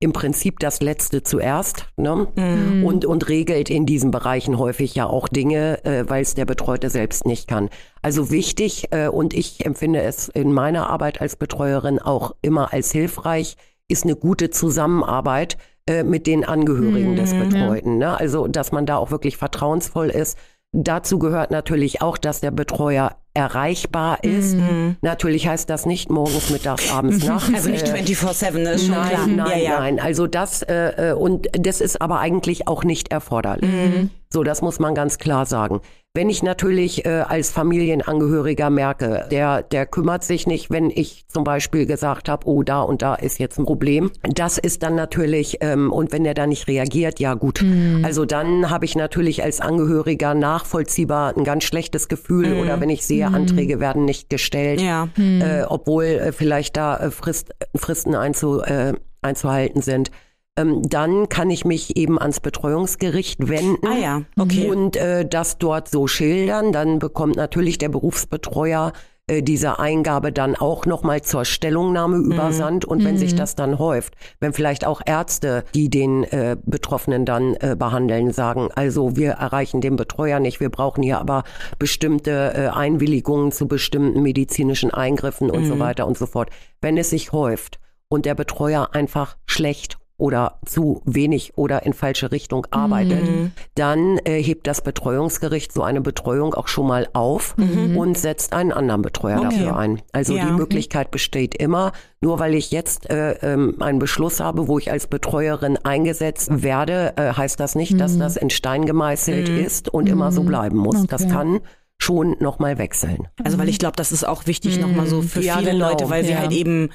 im Prinzip das Letzte zuerst ne? Mhm. und, und regelt in diesen Bereichen häufig ja auch Dinge, äh, weil es der Betreute selbst nicht kann. Also wichtig äh, und ich empfinde es in meiner Arbeit als Betreuerin auch immer als hilfreich, ist eine gute Zusammenarbeit äh, mit den Angehörigen mhm, des Betreuten. Ne? Also dass man da auch wirklich vertrauensvoll ist. Dazu gehört natürlich auch, dass der Betreuer erreichbar ist. Mhm. Natürlich heißt das nicht morgens, mittags, abends, mhm. nachts. Also nicht 24-7, äh, ist schon nein, klar. Nein, ja, ja. nein. Also das, äh, äh, und das ist aber eigentlich auch nicht erforderlich. Mhm. So, das muss man ganz klar sagen. Wenn ich natürlich äh, als Familienangehöriger merke, der, der kümmert sich nicht, wenn ich zum Beispiel gesagt habe, oh, da und da ist jetzt ein Problem. Das ist dann natürlich, ähm, und wenn der da nicht reagiert, ja gut. Mhm. Also dann habe ich natürlich als Angehöriger nachvollziehbar ein ganz schlechtes Gefühl mhm. oder wenn ich sehe, mhm. Anträge werden nicht gestellt, ja. äh, obwohl äh, vielleicht da äh, Frist, Fristen einzu, äh, einzuhalten sind ähm, dann kann ich mich eben ans Betreuungsgericht wenden ah ja, okay. und äh, das dort so schildern. Dann bekommt natürlich der Berufsbetreuer äh, diese Eingabe dann auch nochmal zur Stellungnahme mhm. übersandt. Und wenn mhm. sich das dann häuft, wenn vielleicht auch Ärzte, die den äh, Betroffenen dann äh, behandeln, sagen, also wir erreichen den Betreuer nicht, wir brauchen hier aber bestimmte äh, Einwilligungen zu bestimmten medizinischen Eingriffen und mhm. so weiter und so fort. Wenn es sich häuft und der Betreuer einfach schlecht oder zu wenig oder in falsche Richtung arbeitet, mhm. dann äh, hebt das Betreuungsgericht so eine Betreuung auch schon mal auf mhm. und setzt einen anderen Betreuer okay. dafür ein. Also ja. die Möglichkeit besteht immer. Nur weil ich jetzt äh, ähm, einen Beschluss habe, wo ich als Betreuerin eingesetzt werde, äh, heißt das nicht, mhm. dass das in Stein gemeißelt mhm. ist und immer so mhm. bleiben muss. Okay. Das kann schon nochmal wechseln. Also weil ich glaube, das ist auch wichtig mhm. nochmal so für ja, viele genau. Leute, weil ja. sie halt eben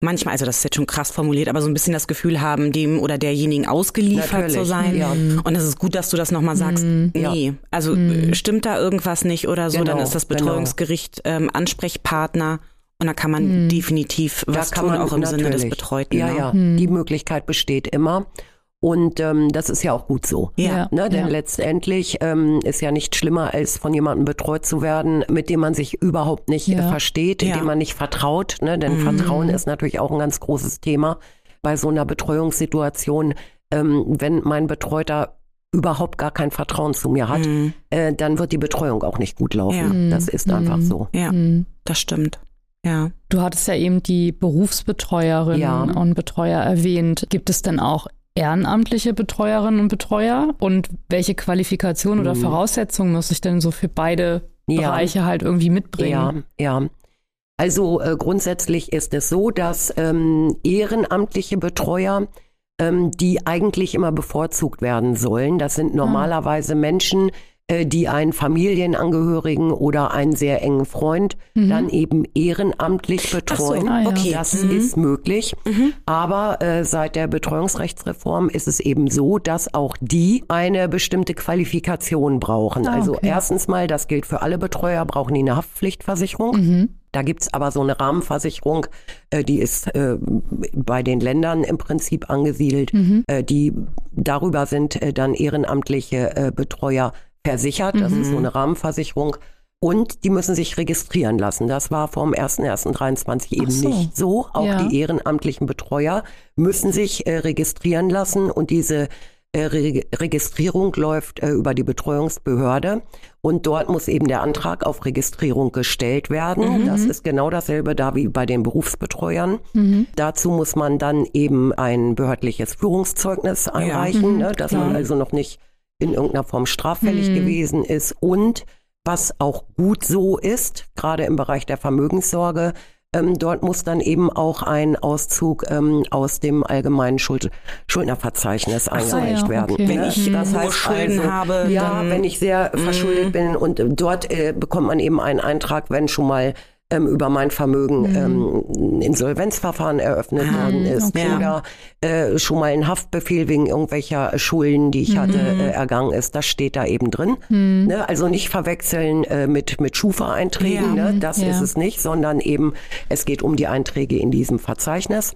manchmal, also das ist jetzt schon krass formuliert, aber so ein bisschen das Gefühl haben, dem oder derjenigen ausgeliefert Natürlich, zu sein. Ja. Und es ist gut, dass du das nochmal sagst. Mhm. Nee, ja. also mhm. stimmt da irgendwas nicht oder so, genau, dann ist das genau. Betreuungsgericht genau. ähm, Ansprechpartner. Und da kann man mhm. definitiv was tun, auch im Sinne des Betreuten. Ja, ne? ja, mhm. die Möglichkeit besteht immer. Und ähm, das ist ja auch gut so. Ja. Ne? Denn ja. letztendlich ähm, ist ja nicht schlimmer, als von jemandem betreut zu werden, mit dem man sich überhaupt nicht ja. versteht, ja. dem man nicht vertraut. Ne? Denn mhm. Vertrauen ist natürlich auch ein ganz großes Thema bei so einer Betreuungssituation. Ähm, wenn mein Betreuter überhaupt gar kein Vertrauen zu mir hat, mhm. äh, dann wird die Betreuung auch nicht gut laufen. Das ist mhm. einfach so. Ja, das stimmt. Ja. Du hattest ja eben die Berufsbetreuerinnen ja. und Betreuer erwähnt. Gibt es denn auch ehrenamtliche Betreuerinnen und Betreuer? Und welche Qualifikation oder hm. Voraussetzungen muss ich denn so für beide ja. Bereiche halt irgendwie mitbringen? Ja, ja. Also äh, grundsätzlich ist es so, dass ähm, ehrenamtliche Betreuer, ähm, die eigentlich immer bevorzugt werden sollen, das sind ah. normalerweise Menschen, die einen Familienangehörigen oder einen sehr engen Freund mhm. dann eben ehrenamtlich betreuen. So, ah, ja. okay. Das mhm. ist möglich. Mhm. Aber äh, seit der Betreuungsrechtsreform ist es eben so, dass auch die eine bestimmte Qualifikation brauchen. Ah, also erstens mal, das gilt für alle Betreuer, brauchen die eine Haftpflichtversicherung. Mhm. Da gibt's aber so eine Rahmenversicherung, äh, die ist äh, bei den Ländern im Prinzip angesiedelt. Mhm. Äh, die darüber sind äh, dann ehrenamtliche äh, Betreuer versichert. Das mhm. ist so eine Rahmenversicherung. Und die müssen sich registrieren lassen. Das war vom 1.1.23 eben so. nicht so. Auch ja. die ehrenamtlichen Betreuer müssen sich äh, registrieren lassen und diese äh, Re Registrierung läuft äh, über die Betreuungsbehörde und dort muss eben der Antrag auf Registrierung gestellt werden. Mhm. Das ist genau dasselbe da wie bei den Berufsbetreuern. Mhm. Dazu muss man dann eben ein behördliches Führungszeugnis einreichen, ja. mhm. ne, dass man also noch nicht in irgendeiner Form straffällig Mhm. gewesen ist und was auch gut so ist, gerade im Bereich der Vermögenssorge, ähm, dort muss dann eben auch ein Auszug ähm, aus dem allgemeinen Schuld Schuldnerverzeichnis so, eingereicht ja, okay. werden. Wenn ne? ich Das hohe heißt Schulden also, habe, ja, wenn ich sehr verschuldet bin und äh, dort äh, bekommt man eben einen Eintrag, wenn schon mal ähm, über mein Vermögen ähm, ein Insolvenzverfahren eröffnet Ah, worden ist okay. oder äh, schon mal ein Haftbefehl wegen irgendwelcher Schulden, die ich hatte, äh, ergangen ist. Das steht da eben drin. Ne? Also nicht verwechseln äh, mit, mit Schufa-Einträgen, Ja. ne? das Ja. ist es nicht, sondern eben es geht um die Einträge in diesem Verzeichnis.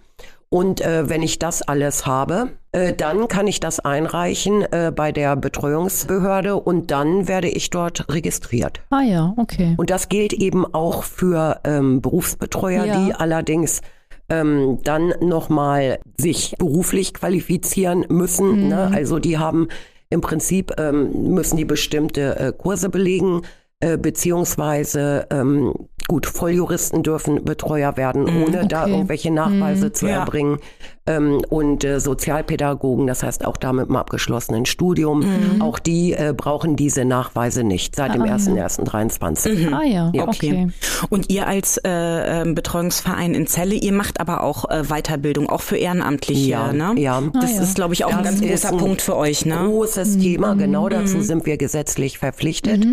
Und äh, wenn ich das alles habe, äh, dann kann ich das einreichen äh, bei der Betreuungsbehörde und dann werde ich dort registriert. Ah ja, okay. Und das gilt eben auch für ähm, Berufsbetreuer, Ja. die allerdings ähm, dann nochmal sich beruflich qualifizieren müssen. Ne? Also die haben im Prinzip, ähm, müssen die bestimmte äh, Kurse belegen, äh, beziehungsweise ähm, gut, Volljuristen dürfen Betreuer werden, ohne da okay. irgendwelche Nachweise zu Ja. erbringen. Ähm, und äh, Sozialpädagogen, das heißt auch da mit einem abgeschlossenen Studium, auch die äh, brauchen diese Nachweise nicht seit dem 1.1.23. Ah ja, Ja, okay. Und ihr als äh, ähm, Betreuungsverein in Celle, ihr macht aber auch äh, Weiterbildung, auch für Ehrenamtliche, Ja, ne? ja. Das Ah, ja. ist, glaube ich, auch ein Das ganz ist großer ein Punkt für euch, ne? Großes Thema, genau dazu sind wir gesetzlich verpflichtet.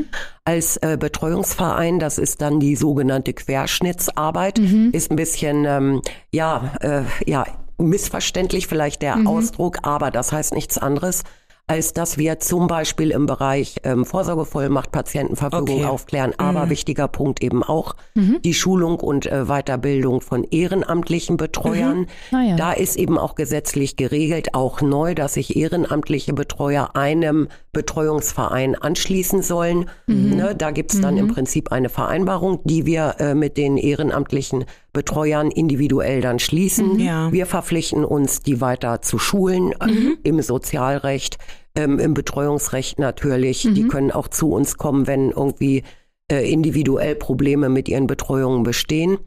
Als äh, Betreuungsverein, das ist dann die sogenannte Querschnittsarbeit, ist ein bisschen, ähm, ja, äh, ja, missverständlich vielleicht der Ausdruck, aber das heißt nichts anderes, als dass wir zum Beispiel im Bereich ähm, Vorsorgevollmacht, Patientenverfügung Okay. aufklären. Aber wichtiger Punkt eben auch die Schulung und äh, Weiterbildung von ehrenamtlichen Betreuern. Ah ja. Da ist eben auch gesetzlich geregelt, auch neu, dass sich ehrenamtliche Betreuer einem Betreuungsverein anschließen sollen. Ne, da gibt's dann im Prinzip eine Vereinbarung, die wir äh, mit den ehrenamtlichen Betreuern individuell dann schließen. Ja. Wir verpflichten uns, die weiter zu schulen äh, im Sozialrecht, ähm, im Betreuungsrecht natürlich. Die können auch zu uns kommen, wenn irgendwie äh, individuell Probleme mit ihren Betreuungen bestehen.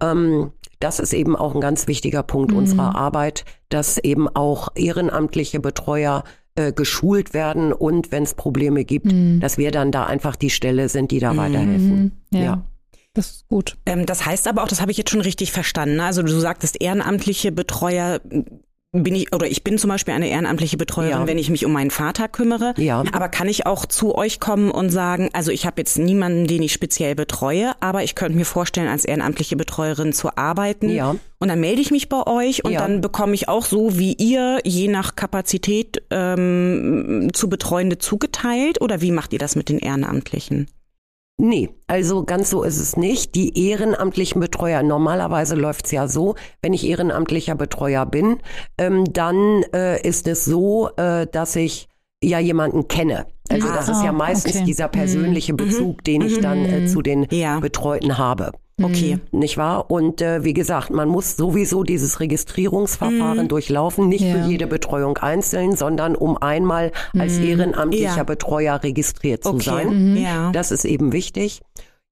Ähm, das ist eben auch ein ganz wichtiger Punkt unserer Arbeit, dass eben auch ehrenamtliche Betreuer äh, geschult werden und wenn es Probleme gibt, dass wir dann da einfach die Stelle sind, die da weiterhelfen. Ja. Ja. Das ist gut. Ähm, das heißt aber auch, das habe ich jetzt schon richtig verstanden. ne? Also du sagtest ehrenamtliche Betreuer. Bin ich oder ich bin zum Beispiel eine ehrenamtliche Betreuerin, Ja. wenn ich mich um meinen Vater kümmere. Ja. Aber kann ich auch zu euch kommen und sagen, also ich habe jetzt niemanden, den ich speziell betreue, aber ich könnte mir vorstellen, als ehrenamtliche Betreuerin zu arbeiten. Ja. Und dann melde ich mich bei euch und Ja. dann bekomme ich auch so wie ihr, je nach Kapazität ähm, zu Betreuende zugeteilt. Oder wie macht ihr das mit den Ehrenamtlichen? Nee, also ganz so ist es nicht. Die ehrenamtlichen Betreuer, normalerweise läuft's ja so, wenn ich ehrenamtlicher Betreuer bin, ähm, dann äh, ist es so, äh, dass ich ja jemanden kenne. Also das ist ja Ah, meistens okay. dieser persönliche Bezug, den ich dann äh, zu den Ja. Betreuten habe. Okay. Nicht wahr? Und äh, wie gesagt, man muss sowieso dieses Registrierungsverfahren durchlaufen, nicht Ja. für jede Betreuung einzeln, sondern um einmal als ehrenamtlicher Ja. Betreuer registriert zu Okay. sein. Ja. Das ist eben wichtig.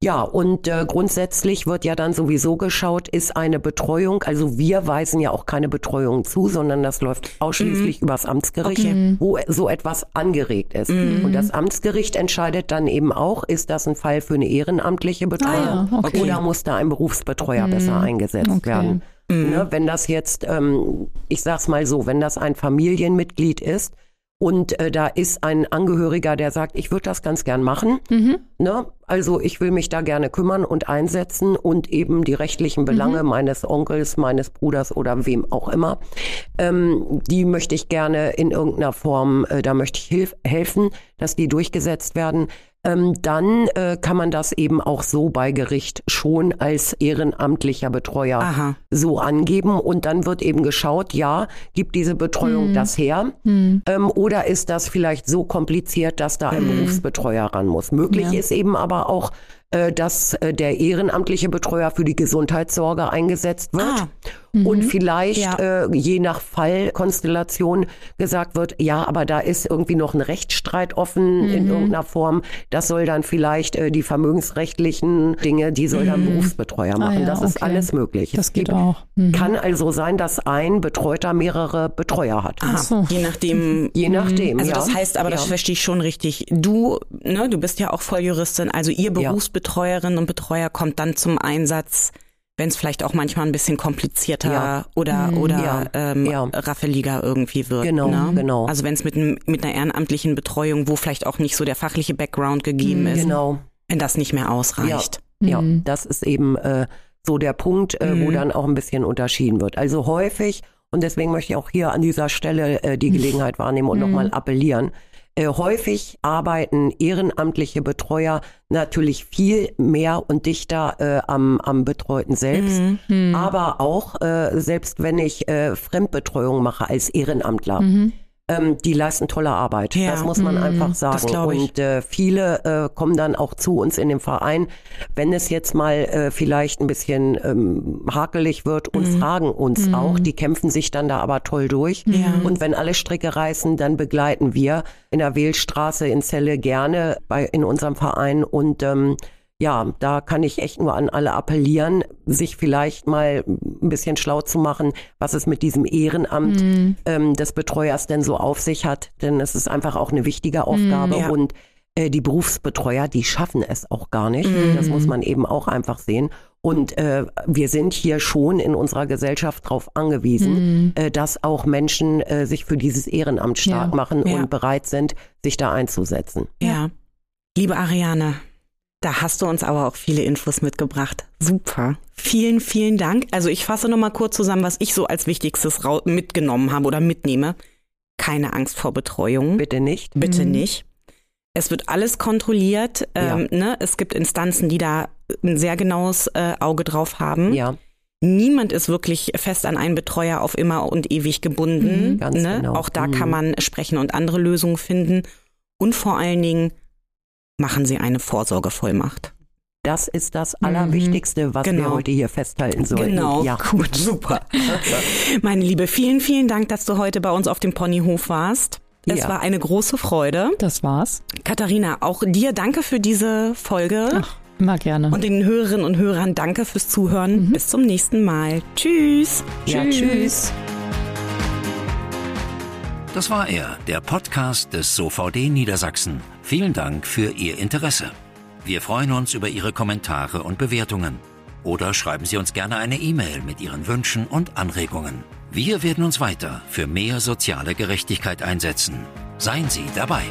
Ja, und äh, grundsätzlich wird ja dann sowieso geschaut, ist eine Betreuung, also wir weisen ja auch keine Betreuung zu, sondern das läuft ausschließlich übers Amtsgericht, wo so etwas angeregt ist. Und das Amtsgericht entscheidet dann eben auch, ist das ein Fall für eine ehrenamtliche Betreuung Ah ja, okay. oder muss da ein Berufsbetreuer besser eingesetzt Okay. werden. Ne, wenn das jetzt, ähm, ich sag's mal so, wenn das ein Familienmitglied ist und äh, da ist ein Angehöriger, der sagt, ich würde das ganz gern machen, ne? also ich will mich da gerne kümmern und einsetzen und eben die rechtlichen Belange meines Onkels, meines Bruders oder wem auch immer, ähm, die möchte ich gerne in irgendeiner Form, äh, da möchte ich hilf helfen, dass die durchgesetzt werden. Ähm, dann äh, kann man das eben auch so bei Gericht schon als ehrenamtlicher Betreuer Aha. so angeben und dann wird eben geschaut, ja, gibt diese Betreuung das her ähm, oder ist das vielleicht so kompliziert, dass da ein Berufsbetreuer ran muss. Möglich Ja. ist eben aber auch, äh, dass äh, der ehrenamtliche Betreuer für die Gesundheitssorge eingesetzt wird. Ah. Und Mhm. vielleicht Ja. äh, je nach Fallkonstellation gesagt wird, ja, aber da ist irgendwie noch ein Rechtsstreit offen in Mhm. irgendeiner Form. Das soll dann vielleicht äh, die vermögensrechtlichen Dinge, die soll dann Berufsbetreuer machen. Mhm. Ah ja, das ist okay. alles möglich. Das Es geht gibt- auch. Mhm. Kann also sein, dass ein Betreuter mehrere Betreuer hat. Ah, so. Je nachdem. Je nachdem. Also ja. das heißt aber, das verstehe ich schon richtig. Du, ne, du bist ja auch Volljuristin, also ihr Ja. Berufsbetreuerinnen und Betreuer kommt dann zum Einsatz, wenn es vielleicht auch manchmal ein bisschen komplizierter Ja. oder oder Ja. Ähm, Ja. raffeliger irgendwie wird. Genau, ne? genau. Also wenn es mit, einem- mit einer ehrenamtlichen Betreuung, wo vielleicht auch nicht so der fachliche Background gegeben ist, Genau. wenn das nicht mehr ausreicht. Ja, Mhm. das ist eben äh, so der Punkt, äh, wo Mhm. dann auch ein bisschen unterschieden wird. Also häufig, und deswegen möchte ich auch hier an dieser Stelle äh, die Gelegenheit wahrnehmen und nochmal appellieren, äh, häufig arbeiten ehrenamtliche Betreuer natürlich viel mehr und dichter äh, am, am Betreuten selbst. Mhm. Mhm. Aber auch, äh, selbst wenn ich äh, Fremdbetreuung mache als Ehrenamtler, Mhm. Ähm, die leisten tolle Arbeit. Ja. Das muss man Mhm. einfach sagen. Und äh, viele äh, kommen dann auch zu uns in den Verein, wenn es jetzt mal äh, vielleicht ein bisschen ähm, hakelig wird und Mhm. fragen uns auch. Die kämpfen sich dann da aber toll durch. Ja. Und wenn alle Stricke reißen, dann begleiten wir in der Wählstraße in Celle gerne bei in unserem Verein und ähm, ja, da kann ich echt nur an alle appellieren, sich vielleicht mal ein bisschen schlau zu machen, was es mit diesem Ehrenamt Mhm. ähm, des Betreuers denn so auf sich hat. Denn es ist einfach auch eine wichtige Aufgabe Ja. und äh, die Berufsbetreuer, die schaffen es auch gar nicht. Mhm. Das muss man eben auch einfach sehen. Und äh, wir sind hier schon in unserer Gesellschaft darauf angewiesen, äh, dass auch Menschen äh, sich für dieses Ehrenamt stark Ja. machen Ja. und bereit sind, sich da einzusetzen. Ja. Liebe Ariane, da hast du uns aber auch viele Infos mitgebracht. Super. Vielen, vielen Dank. Also ich fasse nochmal kurz zusammen, was ich so als Wichtigstes mitgenommen habe oder mitnehme. Keine Angst vor Betreuung. Bitte nicht. Bitte Mhm. nicht. Es wird alles kontrolliert. Ähm, ne? Es gibt Instanzen, die da ein sehr genaues äh, Auge drauf haben. Ja, Niemand ist wirklich fest an einen Betreuer auf immer und ewig gebunden. Mhm, ganz ne? genau. Auch da Mhm. kann man sprechen und andere Lösungen finden. Und vor allen Dingen machen Sie eine Vorsorgevollmacht. das ist das Allerwichtigste, was wir Genau. heute hier festhalten sollten. Genau, Ja. gut, super. Meine Liebe, vielen, vielen Dank, dass du heute bei uns auf dem Ponyhof warst. Es Ja. war eine große Freude. Das war's. Katharina, auch dir danke für diese Folge. Ach, immer gerne. Und den Hörerinnen und Hörern danke fürs Zuhören. Bis zum nächsten Mal. Tschüss. Ja, tschüss. Das war er, der Podcast des SOVD Niedersachsen. Vielen Dank für Ihr Interesse. Wir freuen uns über Ihre Kommentare und Bewertungen. Oder schreiben Sie uns gerne eine E-Mail mit Ihren Wünschen und Anregungen. Wir werden uns weiter für mehr soziale Gerechtigkeit einsetzen. Seien Sie dabei.